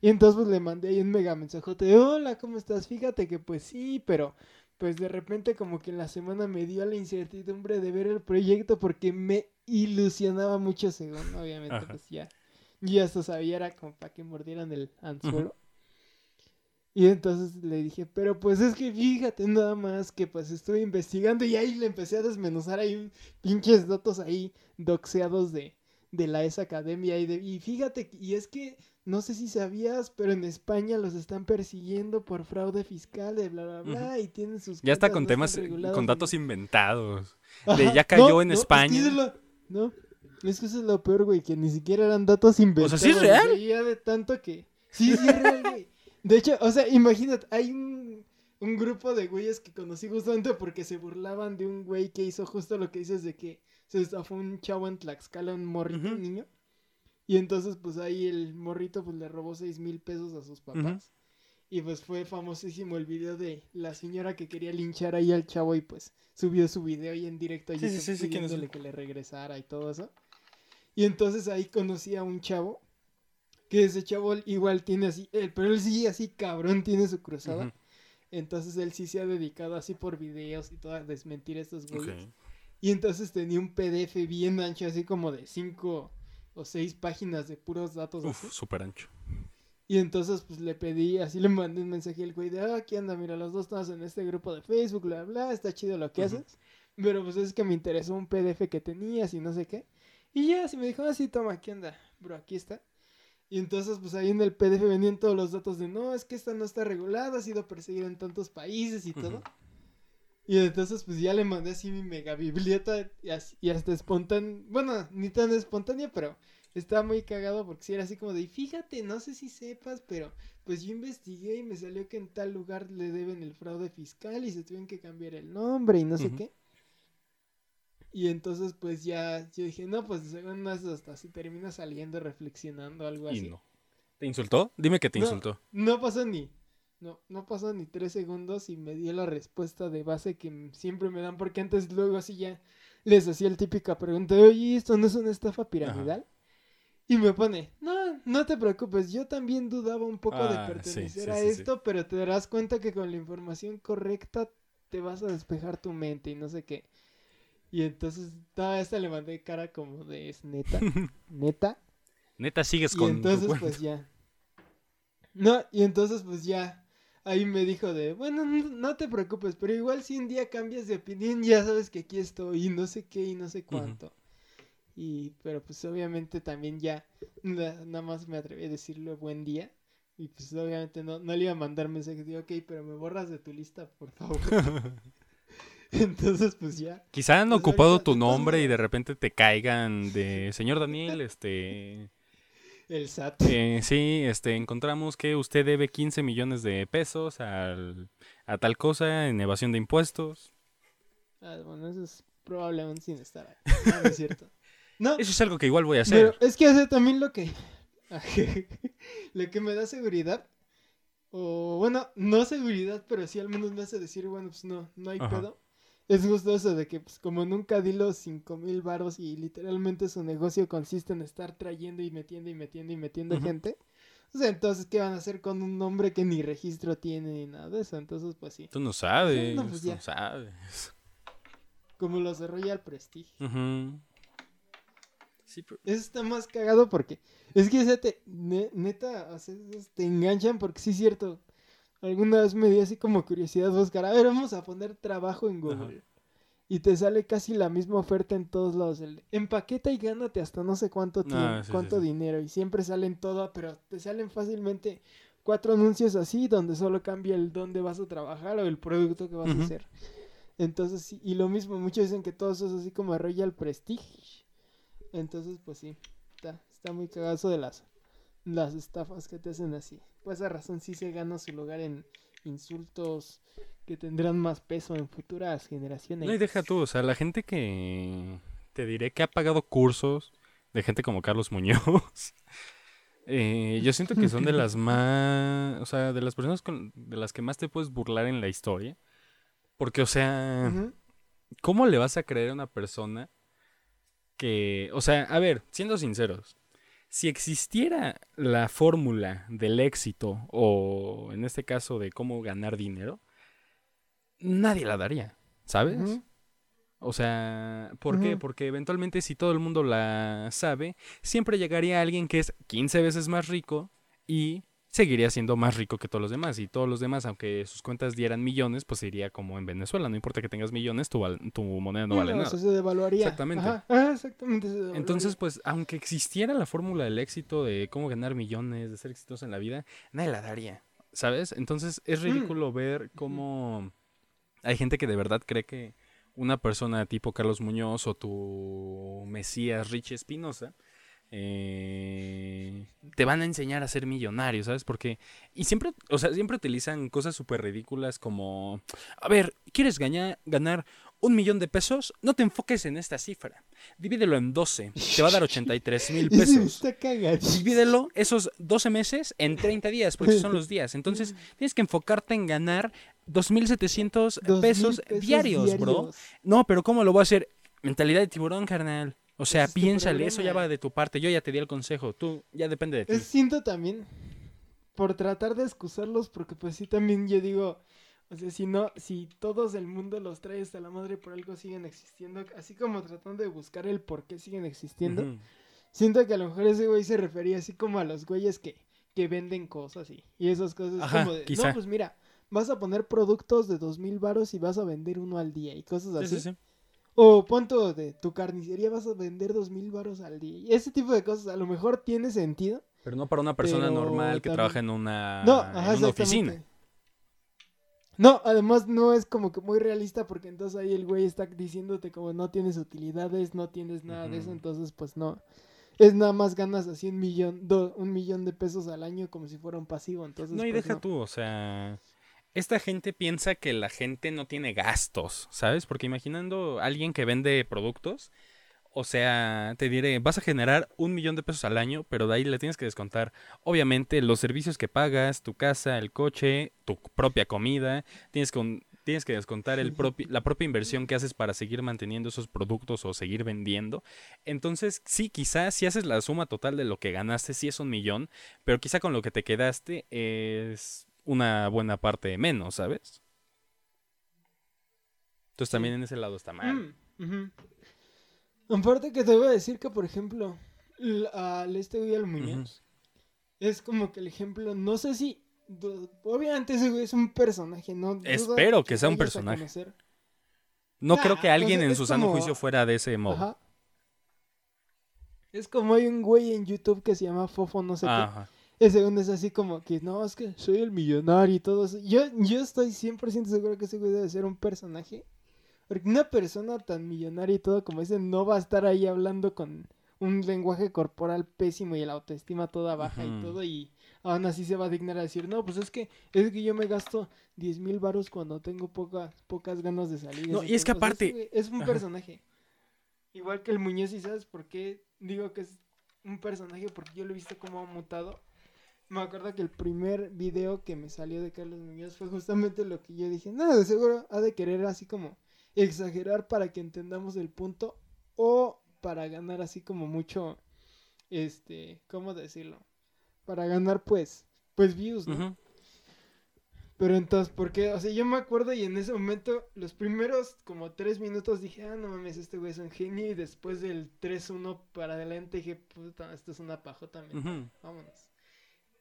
Y entonces pues le mandé ahí un mega mensajote hola, ¿cómo estás? Fíjate que pues sí, pero pues de repente como que en la semana me dio la incertidumbre de ver el proyecto porque me ilusionaba mucho según, obviamente, Ajá. pues ya. Y hasta sabía, era como para que mordieran el anzuelo. Y entonces le dije, pero pues es que fíjate nada más que pues estuve investigando y ahí le empecé a desmenuzar ahí un- pinches datos ahí doxeados de, de la ES Academia y, de, y fíjate, que- y es que no sé si sabías, pero en España los están persiguiendo por fraude fiscal de bla bla bla y tienen sus Ya está con no temas, eh, con datos inventados. Ajá, de ya cayó en es que España. es lo- no, es que eso es lo peor, güey, que ni siquiera eran datos inventados. ¿sí es real? Ya de tanto que... Sí, sí es real, güey. De hecho, o sea, imagínate, hay un, un grupo de güeyes que conocí justamente porque se burlaban de un güey que hizo justo lo que dices de que se estafó un chavo en Tlaxcala, un morrito, un niño. Y entonces, pues ahí el morrito pues le robó seis mil pesos a sus papás. Y pues fue famosísimo el video de la señora que quería linchar ahí al chavo y pues subió su video ahí en directo Sí, sí, sí, sí, pidiéndole que le regresara y todo eso. Y entonces ahí conocí a un chavo, que ese chavo igual tiene así, él, pero él sí así cabrón tiene su cruzada. Entonces él sí se ha dedicado así por videos y todo a desmentir a estos güeyes. Ok. Y entonces tenía un PDF bien ancho, así como de cinco o seis páginas de puros datos. Uf, súper ancho. Y entonces pues le pedí, así le mandé un mensaje al güey de, ah, ¿qué onda? Mira, los dos estamos en este grupo de Facebook, bla, bla, está chido lo que haces. Pero pues es que me interesó un PDF que tenías y no sé qué. Y ya, así me dijo, ah, sí, toma, ¿qué onda? Bro, aquí está. Y entonces pues ahí en el PDF venían todos los datos de, no, es que esta no está regulada, ha sido perseguida en tantos países y todo. Y entonces pues ya le mandé así mi mega bibliota y, así- y hasta espontánea, bueno, ni tan espontánea, pero estaba muy cagado porque si era así como de, "Y fíjate, no sé si sepas, pero pues yo investigué y me salió que en tal lugar le deben el fraude fiscal y se tuvieron que cambiar el nombre y no sé qué. Y entonces pues ya yo dije, no, pues según eso hasta si termina saliendo reflexionando algo Y así. no. ¿Te insultó? Dime que te No. insultó. No pasó ni. No, no pasó ni tres segundos y me dio la respuesta de base que siempre me dan, porque antes luego así ya les hacía el típica pregunta, oye, ¿esto no es una estafa piramidal? Y me pone, no, no te preocupes, yo también dudaba un poco Ah, de sí, pertenecer sí, a sí, esto, pero te darás cuenta que con la información correcta te vas a despejar tu mente y no sé qué. Y entonces, toda esta le mandé cara como de, es neta, [LAUGHS] neta. Neta, sigues Y con entonces pues ya. No, y entonces pues ya. Ahí me dijo de, bueno, no, te preocupes, pero igual si un día cambias de opinión, ya sabes que aquí estoy y no sé qué y no sé cuánto. Y, pero pues obviamente también ya, na- nada más me atreví a decirle buen día. Y pues obviamente no, no le iba a mandar mensajes, digo, ok, pero me borras de tu lista, por favor. [LAUGHS] entonces pues ya. Quizá han Pues ocupado ahorita, tu nombre y de repente te caigan de señor Daniel, [LAUGHS] este El SAT. eh, sí, este encontramos que usted debe 15 millones de pesos al, a tal cosa en evasión de impuestos. Ah, bueno, eso es probablemente sin estar ahí. No, no es cierto. [LAUGHS] No, Eso es algo que igual voy a hacer. Pero es que hace también lo que. [LAUGHS] lo que me da seguridad. O bueno, no seguridad, pero sí al menos me hace decir, bueno, pues no, no hay Ajá. pedo. Es justo eso de que, pues como nunca di los cinco mil baros y literalmente su negocio consiste en estar trayendo y metiendo y metiendo y metiendo Ujú. gente. O sea, entonces, ¿qué van a hacer con un nombre que ni registro tiene ni nada de eso? Entonces, pues sí. Tú no sabes, No, pues tú ya. no sabes. Como los de Royal Prestige. Ujú. Sí, pero- Eso está más cagado porque es que te, ne- neta, o sea, esos te enganchan porque sí es cierto. Alguna vez me dio así como curiosidad buscar, a ver, vamos a poner trabajo en Google. Y te sale casi la misma oferta en todos lados. El, empaqueta y gánate hasta no sé cuánto tiempo, Ah, sí, sí, cuánto sí. dinero. Y siempre salen todo, pero te salen fácilmente cuatro anuncios así donde solo cambia el dónde vas a trabajar o el producto que vas a hacer. Entonces, sí, y lo mismo, muchos dicen que todo eso es así como Royal Prestige. Entonces, pues sí, está, está muy cagado eso de las, las estafas que te hacen así. Por esa razón sí se gana su lugar en insultos que tendrán más peso en futuras generaciones. No, y deja tú, o sea, la gente que te diré que ha pagado cursos de gente como Carlos Muñoz. [LAUGHS] eh, yo siento que son de las más, o sea, de las personas con- de las que más te puedes burlar en la historia. Porque, o sea. ¿cómo le vas a creer a una persona que, o sea, a ver, siendo sinceros, si existiera la fórmula del éxito o en este caso de cómo ganar dinero, nadie la daría, ¿sabes? O sea, ¿por qué? Porque eventualmente si todo el mundo la sabe, siempre llegaría alguien que es 15 veces más rico y seguiría siendo más rico que todos los demás. Y todos los demás, aunque sus cuentas dieran millones, pues sería como en Venezuela. No importa que tengas millones, tu, val- tu moneda no vale nada. eso se devaluaría. Exactamente. Ajá, ajá, exactamente. se devaluaría. Entonces, pues, aunque existiera la fórmula del éxito, de cómo ganar millones, de ser exitoso en la vida, nadie la daría, ¿sabes? Entonces, es Mm. ridículo ver cómo hay gente que de verdad cree que una persona tipo Carlos Muñoz o tu Mesías Rich Espinosa eh, te van a enseñar a ser millonario, ¿sabes? Porque, y siempre, o sea, siempre utilizan cosas súper ridículas como, a ver, ¿quieres ganar, ganar un millón de pesos? No te enfoques en esta cifra. Divídelo en 12, te va a dar 83 mil [LAUGHS] pesos. Divídelo esos 12 meses en 30 días, porque son los días. Entonces, tienes que enfocarte en ganar 2.700 pesos, pesos diarios, bro. No, pero ¿cómo lo voy a hacer? Mentalidad de tiburón, carnal. O sea, piénsale, eso ya va de tu parte. Yo ya te di el consejo, tú ya depende de ti. Siento también por tratar de excusarlos, porque pues sí también yo digo, o sea, si no, si todos el mundo los trae hasta la madre por algo siguen existiendo, así como tratando de buscar el por qué siguen existiendo, siento que a lo mejor ese güey se refería así como a los güeyes que, que venden cosas y, y esas cosas como de, no, pues mira, vas a poner productos de dos mil varos y vas a vender uno al día y cosas así. Sí, sí, sí. O punto de tu carnicería vas a vender dos mil baros al día. Ese tipo de cosas a lo mejor tiene sentido. Pero no para una persona normal que trabaja en una, no, en oficina. No, además no es como que muy realista porque entonces ahí el güey está diciéndote como no tienes utilidades, no tienes nada de eso, entonces pues no. Es nada más ganas así un millón, un millón de pesos al año como si fuera un pasivo, entonces. No, y pues, deja tú, o sea, esta gente piensa que la gente no tiene gastos, ¿sabes? Porque imaginando a alguien que vende productos, o sea, te diré, vas a generar un millón de pesos al año, pero de ahí le tienes que descontar, obviamente, los servicios que pagas, tu casa, el coche, tu propia comida, tienes que, tienes que descontar el la propia inversión que haces para seguir manteniendo esos productos o seguir vendiendo. Entonces, sí, quizás si haces la suma total de lo que ganaste, sí es un millón, pero quizá con lo que te quedaste es una buena parte menos, ¿sabes? Entonces también en ese lado está mal. Mm, Aparte que te voy a decir que, por ejemplo, al este güey al Muñoz, es como que el ejemplo, no sé si, obviamente ese güey es un personaje, ¿no? Espero que, sea un personaje. No creo que alguien en su sano juicio fuera de ese modo. Es como hay un güey en YouTube que se llama Fofo, no sé qué ese segundo es así como que, no, es que soy el millonario y todo eso. Yo, yo estoy 100% seguro que ese güey debe ser un personaje. Porque una persona tan millonaria y todo como ese no va a estar ahí hablando con un lenguaje corporal pésimo y la autoestima toda baja y todo y aún así se va a dignar a decir, no, pues es que es que yo me gasto 10 mil varos cuando tengo pocas, pocas ganas de salir. No, y es que aparte... Es, un personaje. Igual que el Muñoz y sabes por qué digo que es un personaje porque yo lo he visto como ha mutado me acuerdo que el primer video que me salió de Carlos Muñoz fue justamente lo que yo dije. No, de seguro ha de querer así como exagerar para que entendamos el punto o para ganar así como mucho, este, ¿cómo decirlo? Para ganar pues, pues views, ¿no? Pero entonces, ¿por qué? O sea, yo me acuerdo y en ese momento, los primeros como tres minutos dije, ah, no mames, este güey es un genio. Y después del 3-1 para adelante dije, puta, esto es una pajota, también vámonos.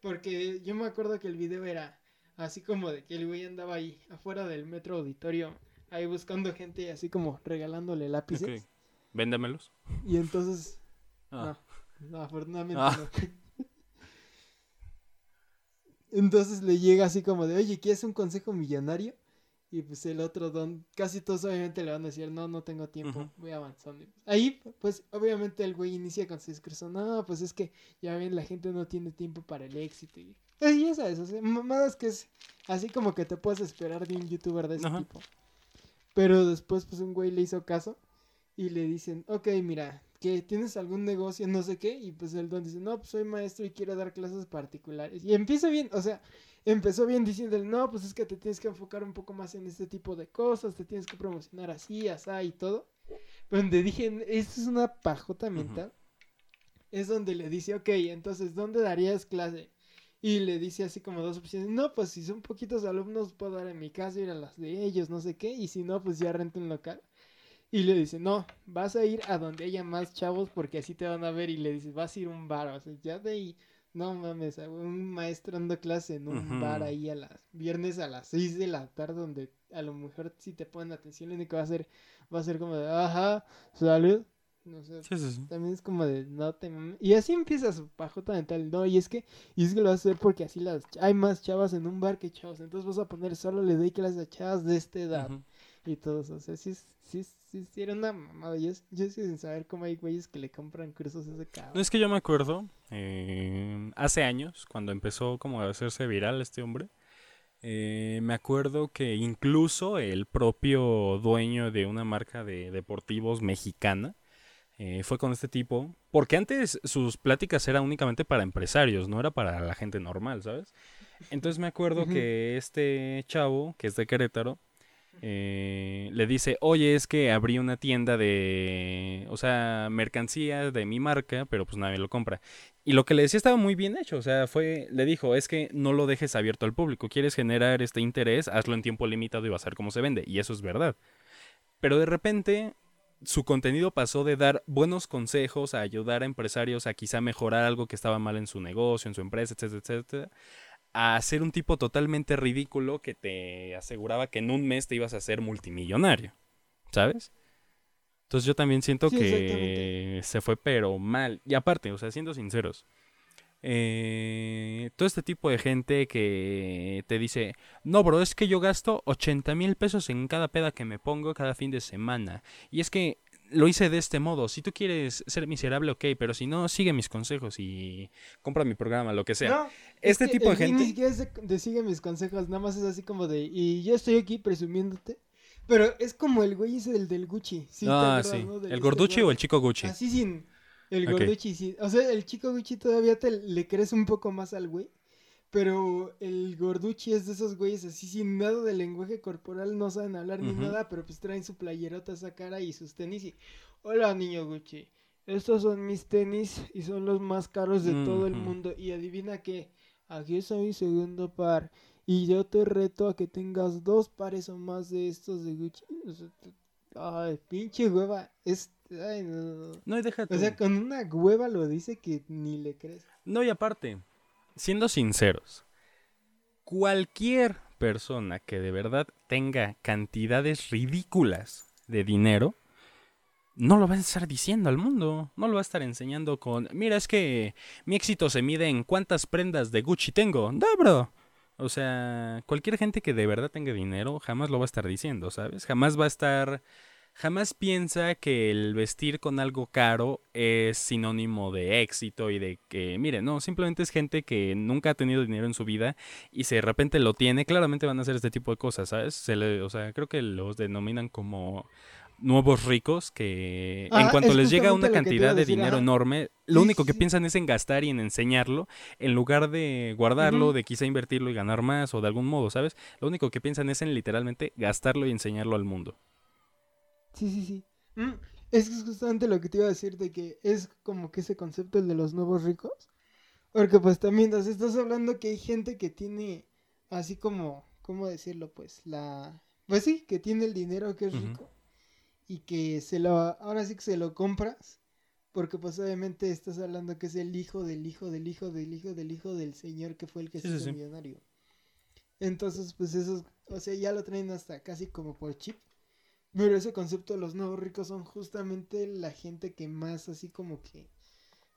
Porque yo me acuerdo que el video era así como de que el güey andaba ahí afuera del metro auditorio, ahí buscando gente y así como regalándole lápices. Véndamelos. Y entonces... Ah. No, afortunadamente ah. no. [LAUGHS] entonces le llega así como de, oye, ¿quieres un consejo millonario? Y pues el otro don, casi todos obviamente le van a decir, no, no tengo tiempo, voy avanzando. Ahí, pues obviamente el güey inicia con su discurso, no, pues es que ya ven, la gente no tiene tiempo para el éxito. Y, y ya sabes, o sea, mamadas que es así como que te puedes esperar de un youtuber de ese tipo. Pero después, pues un güey le hizo caso y le dicen, ok, mira, que tienes algún negocio, no sé qué, y pues el don dice, no, pues soy maestro y quiero dar clases particulares. Y empieza bien, o sea, empezó bien diciendo, no, pues es que te tienes que enfocar un poco más en este tipo de cosas, te tienes que promocionar así, así y todo. Donde dije, esto es una pajota mental, es donde le dice, ok, entonces, ¿dónde darías clase? Y le dice así como dos opciones, no, pues si son poquitos alumnos puedo dar en mi casa, ir a las de ellos, no sé qué, y si no, pues ya rento un local. Y le dice, no, vas a ir a donde haya más chavos porque así te van a ver. Y le dice, vas a ir a un bar. O sea, ya de ahí, no mames, un maestro dando clase en un bar ahí a las viernes a las 6 de la tarde donde a lo mejor si te ponen atención lo único que va a hacer va a ser como de, ajá, salud. No sé, Sí, sí, sí. también es como de no te mames. Y así empieza su pajota mental. No, y es que, y es que lo vas a hacer porque así las hay más chavas en un bar que chavos. Entonces vas a poner solo le doy clases a chavas de esta edad. Ujú. Y todos, o sea, sí, sí, sí, sí, era una mamada. Yo, yo sí sin saber cómo hay güeyes que le compran cursos a ese cabrón. No es que yo me acuerdo, eh, hace años, cuando empezó como a hacerse viral este hombre, eh, me acuerdo que incluso el propio dueño de una marca de deportivos mexicana eh, fue con este tipo, porque antes sus pláticas eran únicamente para empresarios, no era para la gente normal, ¿sabes? Entonces me acuerdo que este chavo, que es de Querétaro, eh, le dice, oye, es que abrí una tienda de, o sea, mercancía de mi marca, pero pues nadie lo compra. Y lo que le decía estaba muy bien hecho, o sea, fue, le dijo, es que no lo dejes abierto al público, quieres generar este interés, hazlo en tiempo limitado y vas a ver cómo se vende, y eso es verdad. Pero de repente su contenido pasó de dar buenos consejos a ayudar a empresarios a quizá mejorar algo que estaba mal en su negocio, en su empresa, etcétera, etcétera, a ser un tipo totalmente ridículo que te aseguraba que en un mes te ibas a hacer multimillonario, ¿sabes? Entonces yo también siento Sí, que se fue pero mal. Y aparte, o sea, siendo sinceros, eh, todo este tipo de gente que te dice, no, bro, es que yo gasto 80 mil pesos en cada peda que me pongo cada fin de semana. Y es que lo hice de este modo. Si tú quieres ser miserable, ok, pero si no, sigue mis consejos y compra mi programa, lo que sea. No, es este que tipo de gente... Ni siquiera de sigue mis consejos, nada más es así como de. Y yo estoy aquí presumiéndote. Pero es como el güey ese del, del Gucci. ¿sí ah, sí. no? ¿El este gorduchi o el chico Gucci? Así sin. El Ok. gorduchi, sí. O sea, el chico Gucci todavía te le crees un poco más al güey. Pero el gorduchi es de esos güeyes así sin nada de lenguaje corporal, no saben hablar ni nada, pero pues traen su playerota esa cara y sus tenis y... Hola niño Gucci, estos son mis tenis y son los más caros de todo el mundo. Y adivina qué, aquí está mi segundo par. Y yo te reto a que tengas dos pares o más de estos de Gucci. Ay, pinche hueva. Es... Ay, no, no, y deja tú. O sea, con una hueva lo dice que ni le crees. No, y aparte, siendo sinceros, cualquier persona que de verdad tenga cantidades ridículas de dinero, no lo va a estar diciendo al mundo, no lo va a estar enseñando con, mira, es que mi éxito se mide en cuántas prendas de Gucci tengo. No, bro. O sea, cualquier gente que de verdad tenga dinero jamás lo va a estar diciendo, ¿sabes? Jamás va a estar jamás piensa que el vestir con algo caro es sinónimo de éxito y de que, mire, no, simplemente es gente que nunca ha tenido dinero en su vida y si de repente lo tiene, claramente van a hacer este tipo de cosas, ¿sabes? Se le, o sea, creo que los denominan como nuevos ricos que en Ajá, cuanto es les llega una cantidad de dinero enorme, lo Sí, único que sí. piensan es en gastar y en enseñarlo en lugar de guardarlo, de quizá invertirlo y ganar más o de algún modo, ¿sabes? Lo único que piensan es en literalmente gastarlo y enseñarlo al mundo. Sí, sí, sí. Mm, Es que es justamente lo que te iba a decir de que es como que ese concepto el de los nuevos ricos. Porque pues también nos estás hablando que hay gente que tiene así como, ¿cómo decirlo? Pues la... Pues sí, que tiene el dinero que es rico. Y que se lo... Ahora sí que se lo compras. Porque pues obviamente estás hablando que es el hijo del hijo del hijo del hijo del hijo del señor que fue el que Sí, se hizo sí. millonario. Entonces pues esos, o sea, ya lo traen hasta casi como por chip. Pero ese concepto de los nuevos ricos son justamente la gente que más así como que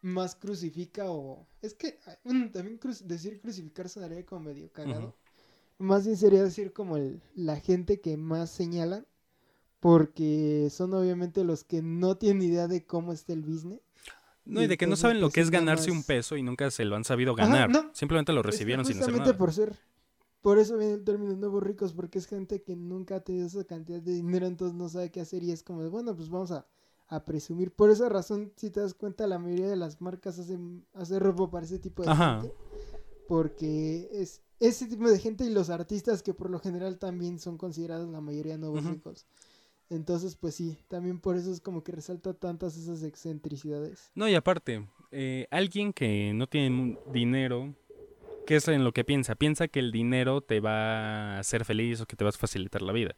más crucifica o... Es que bueno, también cru- decir crucificar sonaría como medio cagado. Más bien sería decir como el- la gente que más señalan porque son obviamente los que no tienen idea de cómo está el business. No, y de que no saben lo pues, que es ganarse más- un peso y nunca se lo han sabido Ajá, ganar. no. Simplemente lo recibieron sin hacer nada. por ser... Por eso viene el término nuevos ricos, porque es gente que nunca ha tenido esa cantidad de dinero, entonces no sabe qué hacer y es como, bueno, pues vamos a, a presumir. Por esa razón, si te das cuenta, la mayoría de las marcas hacen, hacen ropa para ese tipo de Ajá. gente. Porque es ese tipo de gente y los artistas que por lo general también son considerados la mayoría nuevos ricos. Entonces, pues sí, también por eso es como que resalta tantas esas excentricidades. No, y aparte, eh, alguien que no tiene dinero, ¿qué es en lo que piensa? Piensa que el dinero te va a hacer feliz o que te va a facilitar la vida.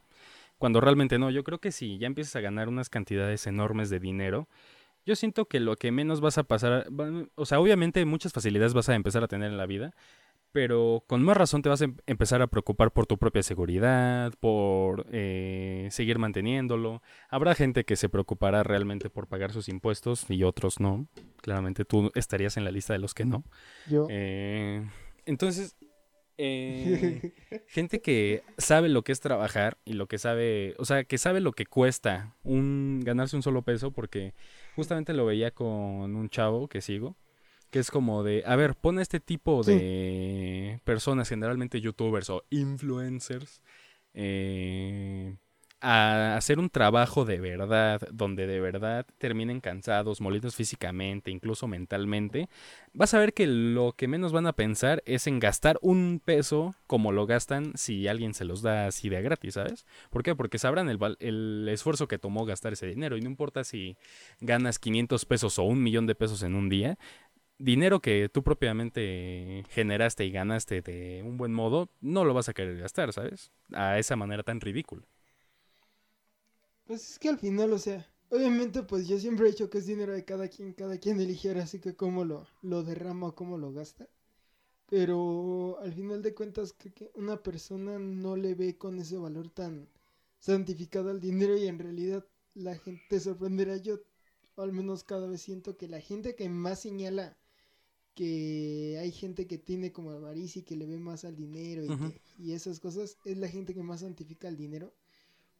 Cuando realmente no, yo creo que si ya empiezas a ganar unas cantidades enormes de dinero, yo siento que lo que menos vas a pasar, o sea, obviamente muchas facilidades vas a empezar a tener en la vida, pero con más razón te vas a em- empezar a preocupar por tu propia seguridad, por eh, seguir manteniéndolo. Habrá gente que se preocupará realmente por pagar sus impuestos y otros no. Claramente tú estarías en la lista de los que no. Yo. Eh, entonces, eh, [LAUGHS] gente que sabe lo que es trabajar y lo que sabe, o sea, que sabe lo que cuesta un ganarse un solo peso, porque justamente lo veía con un chavo que sigo, que es como de, a ver, pon a este tipo Sí. de personas, generalmente youtubers o influencers, eh, a hacer un trabajo de verdad, donde de verdad terminen cansados, molidos físicamente, incluso mentalmente, vas a ver que lo que menos van a pensar es en gastar un peso como lo gastan si alguien se los da así de gratis, ¿sabes? ¿Por qué? Porque sabrán el, el esfuerzo que tomó gastar ese dinero y no importa si ganas 500 pesos o un millón de pesos en un día, dinero que tú propiamente generaste y ganaste de un buen modo, no lo vas a querer gastar, ¿sabes? A esa manera tan ridícula. Pues es que al final, o sea, obviamente pues yo siempre he dicho que es dinero de cada quien, cada quien eligiera así que cómo lo, lo derrama o cómo lo gasta. Pero al final de cuentas creo que una persona no le ve con ese valor tan santificado al dinero y en realidad la gente te sorprenderá yo, al menos cada vez siento que la gente que más señala que hay gente que tiene como avaricia y que le ve más al dinero y, que- y esas cosas, es la gente que más santifica el dinero.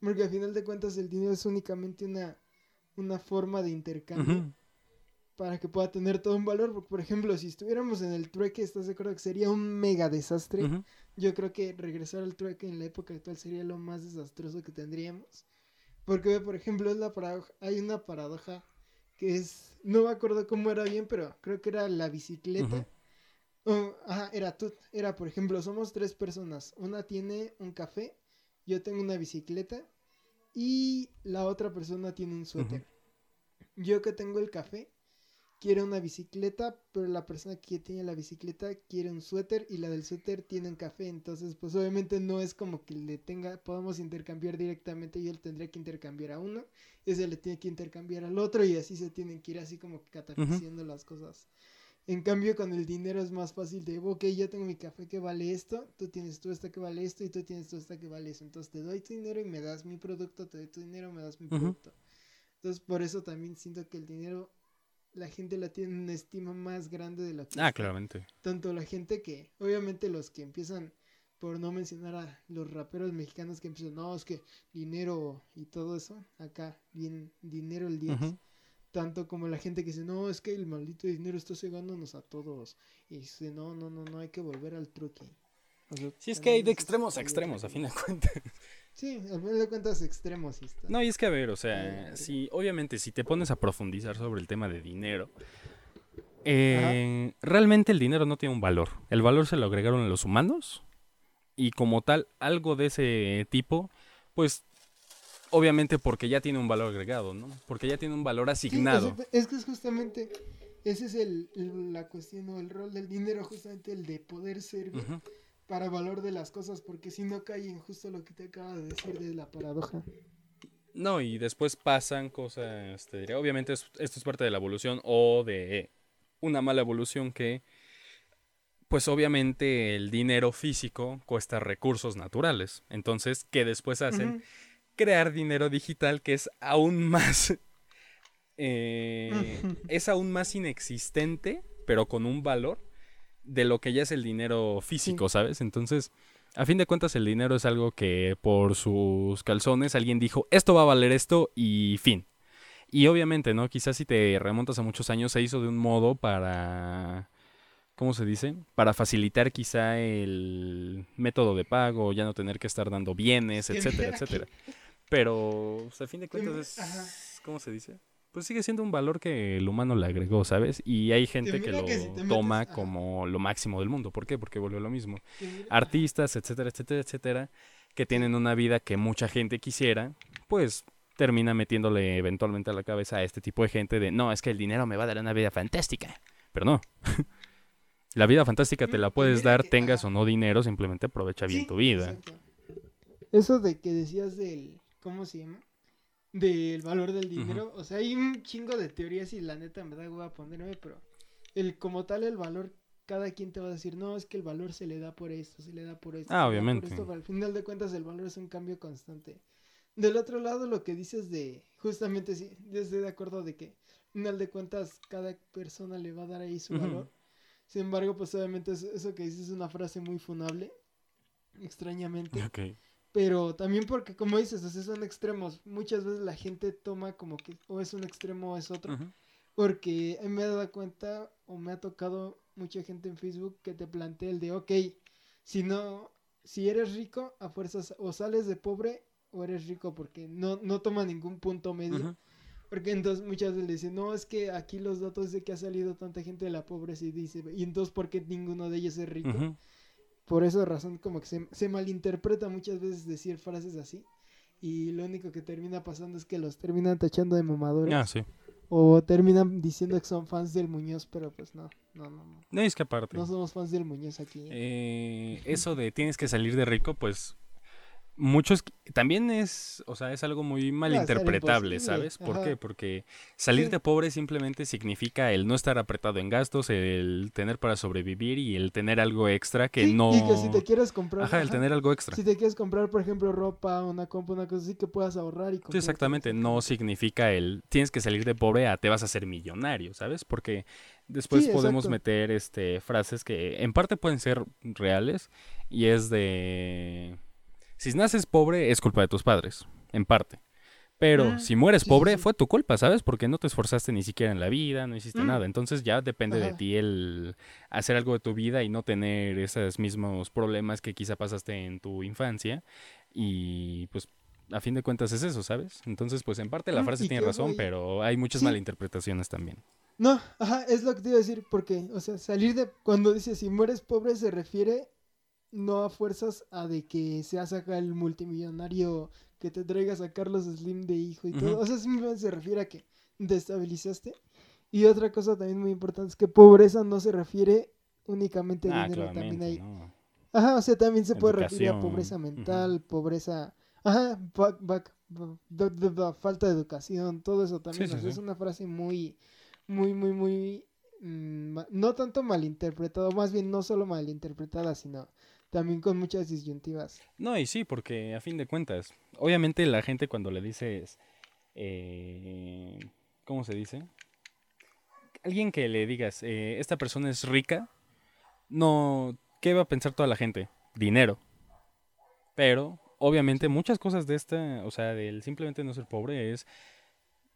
Porque al final de cuentas el dinero es únicamente una, una forma de intercambio para que pueda tener todo un valor. Porque, por ejemplo, si estuviéramos en el trueque, ¿estás de acuerdo que sería un mega desastre? Yo creo que regresar al trueque en la época actual sería lo más desastroso que tendríamos. Porque, por ejemplo, es la paradoja, hay una paradoja que es, no me acuerdo cómo era bien, pero creo que era la bicicleta. Oh, ajá, era tú, era por ejemplo, somos tres personas. Una tiene un café, yo tengo una bicicleta y la otra persona tiene un suéter. Yo que tengo el café, quiero una bicicleta, pero la persona que tiene la bicicleta quiere un suéter y la del suéter tiene un café. Entonces, pues obviamente no es como que le tenga, podamos intercambiar directamente. Yo le tendría que intercambiar a uno, ese le tiene que intercambiar al otro y así se tienen que ir así como catapiciando las cosas. En cambio, con el dinero es más fácil de, ok, yo tengo mi café que vale esto, tú tienes tú esta que vale esto y tú tienes tú esta que vale eso. Entonces te doy tu dinero y me das mi producto, te doy tu dinero, me das mi Ujú. producto. Entonces por eso también siento que el dinero, la gente la tiene en una estima más grande de lo que Ah, está. claramente. Tanto la gente que, obviamente los que empiezan, por no mencionar a los raperos mexicanos que empiezan, no, es que dinero y todo eso, acá, bien, dinero el 10 Ujú. tanto como la gente que dice, no, es que el maldito dinero está cegándonos a todos. Y dice, no, no, no, no hay que volver al truque. O sea, Sí, es que hay de extremos a extremos, a fin de cuentas. Sí, al final de cuentas extremos sí está. No, y es que a ver, o sea, Eh, si obviamente si te pones a profundizar sobre el tema de dinero, eh, realmente el dinero no tiene un valor. El valor se lo agregaron a los humanos y como tal, algo de ese tipo, pues obviamente porque ya tiene un valor agregado, ¿no? Porque ya tiene un valor Sí, asignado. es que es justamente, ese es el, el- la cuestión o el rol del dinero, justamente el de poder servir. Para valor de las cosas, porque si no cae en justo lo que te acaba de decir de la paradoja. No, y después pasan cosas, te diré, obviamente es- esto es parte de la evolución o de una mala evolución que, pues obviamente el dinero físico cuesta recursos naturales. Entonces, que después hacen crear dinero digital que es aún más, eh, [LAUGHS] es aún más inexistente, pero con un valor de lo que ya es el dinero físico, ¿sabes? Entonces, a fin de cuentas, el dinero es algo que por sus calzones alguien dijo, esto va a valer esto y fin. Y obviamente, ¿no? Quizás si te remontas a muchos años, se hizo de un modo para... ¿Cómo se dice? Para facilitar quizá el método de pago, ya no tener que estar dando bienes, etcétera, etcétera. Pero, pues, a fin de cuentas, es... ¿Cómo se dice? Pues sigue siendo un valor que el humano le agregó, ¿sabes? Y hay gente que lo que si te metes- toma como lo máximo del mundo. ¿Por qué? Porque volvió lo mismo artistas, etcétera, etcétera, etcétera, que tienen una vida que mucha gente quisiera, pues termina metiéndole eventualmente a la cabeza a este tipo de gente de, no, es que el dinero me va a dar una vida fantástica. Pero no. [LAUGHS] la vida fantástica te la Mm, puedes mira dar, tengas o no dinero, simplemente aprovecha bien Sí, tu vida. exacto. Eso de que decías del, ¿cómo se llama? Del valor del dinero. O sea, hay un chingo de teorías y la neta me da hueva ponerme, pero el como tal el valor cada quien te va a decir, no, es que el valor se le da por esto, se le da por esto. Ah, se por obviamente. esto", pero al final de cuentas el valor es un cambio constante. Del otro lado, lo que dices de, justamente sí, yo estoy de acuerdo de que, al final de cuentas, cada persona le va a dar ahí su valor. Sin embargo, pues obviamente eso, eso que dices es una frase muy funable, extrañamente. Ok. Pero también porque, como dices, o sea, son extremos. Muchas veces la gente toma como que o es un extremo o es otro. Ujú. Porque me he dado cuenta o me ha tocado mucha gente en Facebook que te plantea el de, ok, si no, si eres rico, a fuerzas o sales de pobre o eres rico porque no, no toma ningún punto medio. Porque entonces muchas veces le dicen, no, es que aquí los datos de que ha salido tanta gente de la pobreza y dice, y entonces ¿por qué ninguno de ellos es rico? Por esa razón como que se, se malinterpreta muchas veces decir frases así. Y lo único que termina pasando es que los terminan tachando de mamadores. Ah, sí. O terminan diciendo que son fans del Muñoz, pero pues no, no, no, no. No, es que aparte. No somos fans del Muñoz aquí. ¿eh? eh, eso de tienes que salir de rico, pues muchos también es, o sea, es algo muy malinterpretable, ¿sabes? ¿Por ajá. qué? Porque salir Sí. de pobre simplemente significa el no estar apretado en gastos, el tener para sobrevivir y el tener algo extra que Sí, no Y que si te quieres comprar... Ajá, el tener algo extra. Si te quieres comprar, por ejemplo, ropa, una compu, una cosa así que puedas ahorrar y Sí, comprar. exactamente, no significa el tienes que salir de pobre a te vas a hacer millonario, ¿sabes? Porque después Sí, podemos meter este frases que en parte pueden ser reales y es de si naces pobre es culpa de tus padres, en parte. Pero Ah, si mueres sí, pobre sí. fue tu culpa, ¿sabes? Porque no te esforzaste ni siquiera en la vida, no hiciste Mm. nada. Entonces ya depende de ti el hacer algo de tu vida y no tener esos mismos problemas que quizá pasaste en tu infancia. Y pues a fin de cuentas es eso, ¿sabes? Entonces pues en parte la Mm, frase tiene razón, pero hay muchas sí. malinterpretaciones también. No, ajá, es lo que te iba a decir, porque, o sea, salir de, cuando dice si mueres pobre se refiere no a fuerzas a de que seas acá el multimillonario que te traigas a Carlos Slim de hijo y todo, o sea, simplemente se refiere a que destabilizaste. Y otra cosa también muy importante es que pobreza no se refiere únicamente a Ah, dinero, también hay, ¿no? ajá, o sea, también se puede referir a pobreza mental, pobreza, ajá, back- back- falta de educación, todo eso también, Sí, o sí, sea, sí. es una frase muy, muy, muy, muy, mm, no tanto malinterpretada, más bien no solo malinterpretada, sino también con muchas disyuntivas. No, y sí, porque a fin de cuentas, obviamente la gente cuando le dices, eh, ¿cómo se dice? Alguien que le digas, eh, esta persona es rica, no, ¿qué va a pensar toda la gente? Dinero. Pero, obviamente, muchas cosas de esta, o sea, del simplemente no ser pobre es,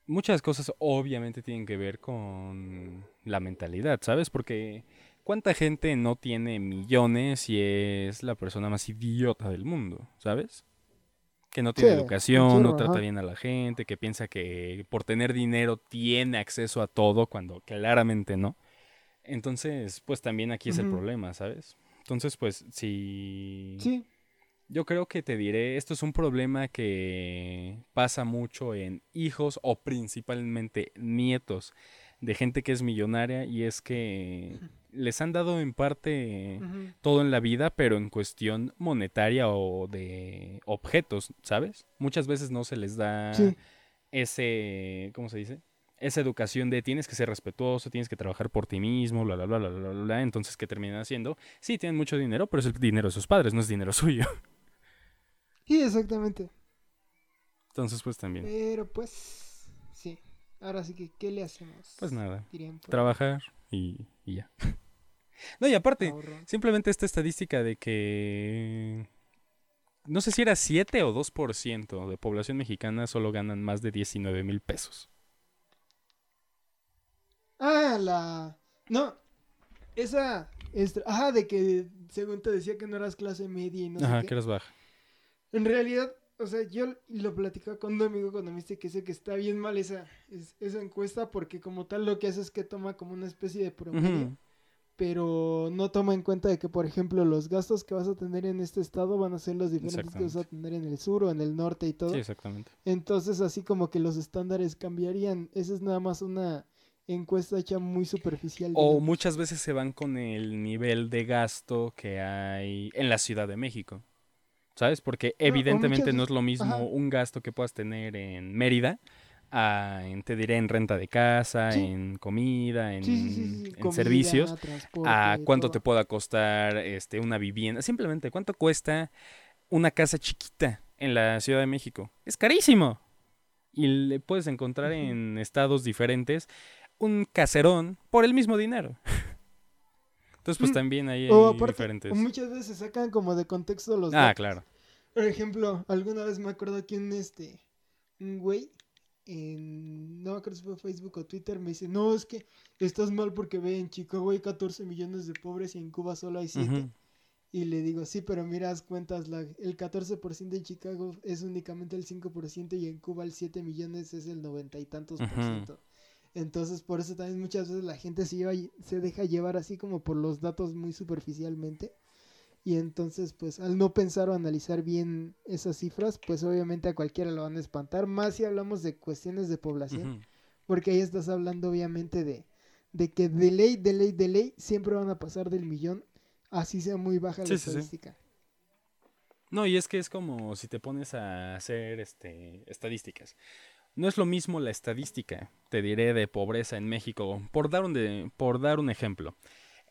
muchas cosas obviamente tienen que ver con la mentalidad, ¿sabes? Porque ¿cuánta gente no tiene millones y es la persona más idiota del mundo, ¿sabes? Que no tiene Sí, educación, no trata bien a la gente, que piensa que por tener dinero tiene acceso a todo cuando claramente no. Entonces, pues también aquí es el problema, ¿sabes? Entonces, pues si... Sí, Yo creo que te diré, esto es un problema que pasa mucho en hijos o principalmente nietos de gente que es millonaria y es que les han dado en parte todo en la vida, pero en cuestión monetaria o de objetos, ¿sabes? Muchas veces no se les da sí, ese, ¿cómo se dice? Esa educación de tienes que ser respetuoso, tienes que trabajar por ti mismo, bla, bla, bla, bla, bla, bla, bla. Entonces, ¿qué terminan haciendo? Sí, tienen mucho dinero, pero es el dinero de sus padres, no es dinero [LAUGHS] suyo. sí, exactamente. Entonces, pues también. Pero pues. Ahora sí que, ¿qué le hacemos? Pues nada, ahí. trabajar y, y ya. [LAUGHS] No, y aparte, Ahorro. simplemente esta estadística de que... No sé si era 7 o 2% de población mexicana solo ganan más de 19 mil pesos. Ah, la... No, esa... extra- Ajá, de que según te decía que no eras clase media y no Ajá, sé que eres baja. En realidad, o sea, yo lo platicaba con un amigo economista que dice que está bien mal esa, es- esa encuesta porque como tal lo que hace es que toma como una especie de promedio, pero no toma en cuenta de que, por ejemplo, los gastos que vas a tener en este estado van a ser los diferentes que vas a tener en el sur o en el norte y todo. Sí, exactamente. Entonces, así como que los estándares cambiarían. Esa es nada más una encuesta hecha muy superficial. O digamos. muchas veces se van con el nivel de gasto que hay en la Ciudad de México. ¿Sabes? Porque evidentemente muchas no es lo mismo ajá. un gasto que puedas tener en Mérida a, en, te diré, en renta de casa, Sí. en comida, en, Sí, sí, sí, sí, en comida, servicios, a cuánto todo. te pueda costar este, una vivienda, simplemente cuánto cuesta una casa chiquita en la Ciudad de México. Es carísimo. Y le puedes encontrar en estados diferentes un caserón por el mismo dinero. [LAUGHS] Entonces, pues Mm, también ahí hay O aparte, diferentes. o muchas veces se sacan como de contexto los Ah, datos. claro. Por ejemplo, alguna vez me acuerdo que un este un güey en no me acuerdo si fue Facebook o Twitter me dice, "No, es que estás mal porque ve en Chicago hay 14 millones de pobres y en Cuba solo hay 7." Ujú. Y le digo, "Sí, pero miras cuentas la, el 14% en Chicago es únicamente el 5% y en Cuba el 7 millones es el noventa y tantos por ciento." Entonces, por eso también muchas veces la gente se, lleva, se deja llevar así como por los datos muy superficialmente. Y entonces, pues, al no pensar o analizar bien esas cifras, pues obviamente a cualquiera lo van a espantar. Más si hablamos de cuestiones de población, porque ahí estás hablando obviamente de, de que de ley, de ley, de ley, siempre van a pasar del millón, así sea muy baja Sí, la sí, sí. estadística. No, y es que es como si te pones a hacer este, estadísticas. No es lo mismo la estadística, te diré, de pobreza en México, por dar un, de- por dar un ejemplo.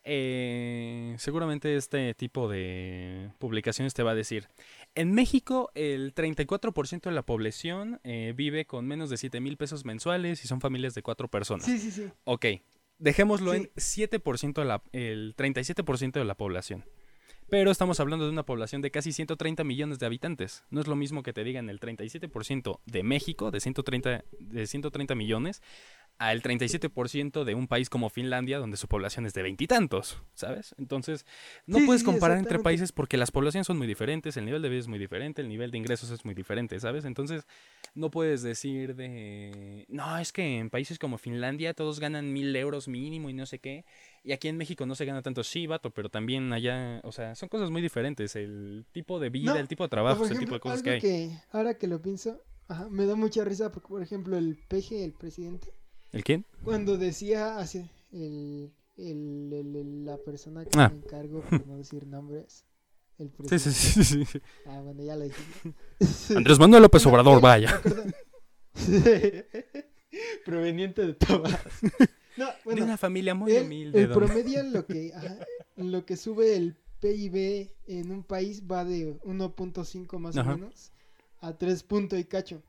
Eh, seguramente este tipo de publicaciones te va a decir, en México el 34% de la población eh, vive con menos de 7 mil pesos mensuales y son familias de cuatro personas. Sí, sí, sí. Ok, dejémoslo Sí. en 7% de la, el 37% de la población. Pero estamos hablando de una población de casi 130 millones de habitantes. No es lo mismo que te digan el 37% de México, de 130, de 130 millones, al 37% de un país como Finlandia, donde su población es de veintitantos, ¿sabes? Entonces, no Sí, puedes sí, comparar entre países porque las poblaciones son muy diferentes, el nivel de vida es muy diferente, el nivel de ingresos es muy diferente, ¿sabes? Entonces, no puedes decir de... No, es que en países como Finlandia todos ganan mil euros mínimo y no sé qué. Y aquí en México no se gana tanto, sí, vato, pero también allá, o sea, son cosas muy diferentes. El tipo de vida, No, el tipo de trabajo, el tipo de cosas que hay. que, ahora que lo pienso, ajá, me da mucha risa porque, por ejemplo, el peje, el presidente, ¿El quién? Cuando decía así, el, el, el- la persona que Ah. me encargó, por no decir nombres, el presidente. [LAUGHS] sí, sí, sí, sí. Ah, bueno, ya lo dije. [LAUGHS] Andrés Manuel López Obrador, vaya. [LAUGHS] Proveniente de Tabasco. No, de bueno, una familia muy él, humilde. el don- promedio en lo que ajá, en lo que sube el PIB en un país va de 1.5 más Ajá. o menos a 3 punto y cacho.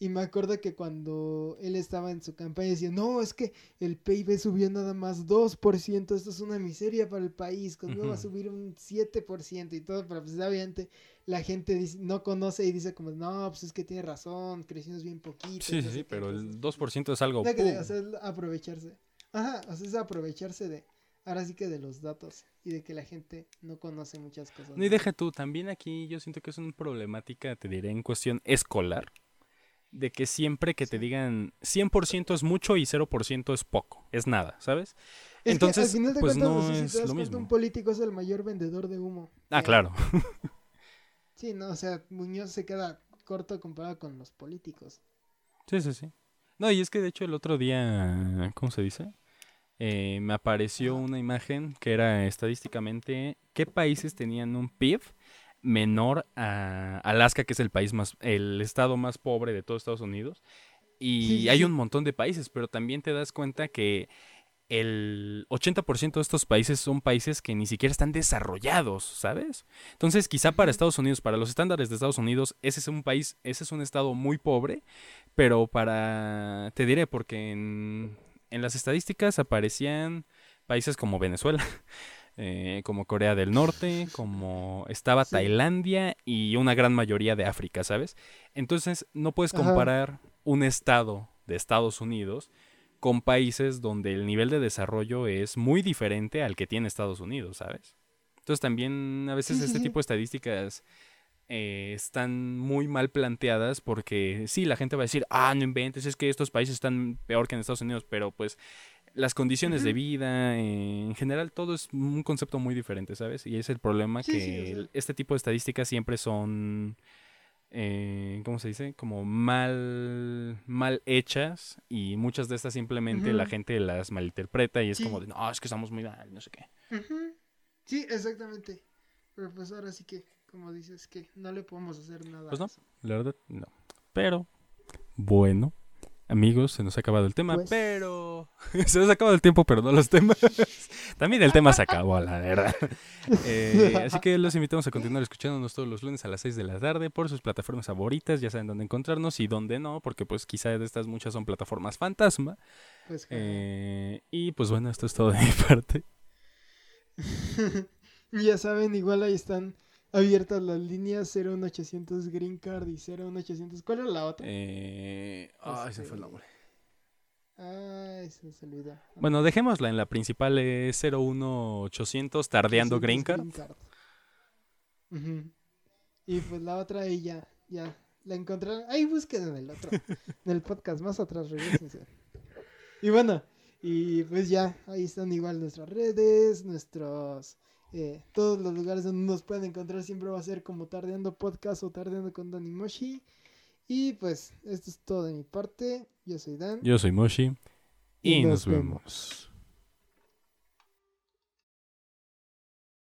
Y me acuerdo que cuando él estaba en su campaña decía, no, es que el PIB subió nada más 2%, esto es una miseria para el país, conmigo va a subir un 7% y todo, pero pues obviamente la gente dice- no conoce y dice como, no, pues es que tiene razón, crecimos bien poquito. Sí, sí, sí, qué", pero el entonces, 2% es algo... no, que, ¡pum! o sea, es aprovecharse. Ajá, o sea, es aprovecharse de, ahora sí que de los datos y de que la gente no conoce muchas cosas. No, y deja tú, también aquí yo siento que es una problemática, te diré, en cuestión escolar, de que siempre que te digan 100% es mucho y 0% es poco, es nada, ¿sabes? Es que, Entonces, al final de pues cuentas, no si es lo mismo. un político es el mayor vendedor de humo. Ah, Eh, claro. [LAUGHS] Sí, no, o sea, Muñoz se queda corto comparado con los políticos. Sí, sí, sí. No, y es que de hecho el otro día, ¿cómo se dice? Eh, me apareció una imagen que era estadísticamente qué países tenían un PIB menor a Alaska, que es el país más, el estado más pobre de todo Estados Unidos. Y Sí, sí, hay un montón de países, pero también te das cuenta que el 80% de estos países son países que ni siquiera están desarrollados, ¿sabes? Entonces, quizá para. Estados Unidos, para los estándares de Estados Unidos, ese es un país, ese es un estado muy pobre, pero para, te diré, porque en, en las estadísticas aparecían países como Venezuela, eh, como Corea del Norte, como estaba Sí. Tailandia y una gran mayoría de África, ¿sabes? Entonces, no puedes Ajá. comparar un estado de Estados Unidos con países donde el nivel de desarrollo es muy diferente al que tiene Estados Unidos, ¿sabes? Entonces también a veces este tipo de estadísticas eh, están muy mal planteadas porque sí, la gente va a decir, ah, no inventes, es que estos países están peor que en Estados Unidos, pero pues las condiciones de vida, eh, en general, todo es un concepto muy diferente, ¿sabes? Y es el problema Sí, que sí, o sea. el- este tipo de estadísticas siempre son, eh, ¿cómo se dice? Como mal, mal hechas y muchas de estas simplemente la gente las malinterpreta y es Sí. como de, no, es que estamos muy mal, no sé qué. Sí, exactamente. Pero pues ahora sí que, como dices, que no le podemos hacer nada. Pues a no. eso. La verdad, no. Pero, bueno, amigos, se nos ha acabado el tema, Pues- pero... [LAUGHS] se nos ha acabado el tiempo, pero no los temas. [LAUGHS] También el tema se acabó, la verdad. [LAUGHS] Eh, así que los invitamos a continuar escuchándonos todos los lunes a las 6 de la tarde por sus plataformas favoritas. Ya saben dónde encontrarnos y dónde no, porque pues quizá de estas muchas son plataformas fantasma. Pues, Eh, y pues bueno, esto es todo de mi parte. ya saben, igual ahí están abiertas las líneas 01800 Green Card y 01800. ¿Cuál era la otra? Eh, ay, se fue el Este, nombre. Ay, se me olvidó. Bueno, dejémosla en la principal eh, 01800 Tardeando 800 Green Card. Ujú. Y pues la otra ahí ya, ya. La encontraron. Ahí busquen en el otro. en el podcast más atrás, regresense. Y bueno, y pues ya, ahí están igual nuestras redes, nuestros. Eh, todos los lugares donde nos pueden encontrar siempre va a ser como Tardeando Podcast o Tardeando con Dani Moshi. Y pues, esto es todo de mi parte. Yo soy Dan. Yo soy Moshi y, Y nos nos vemos.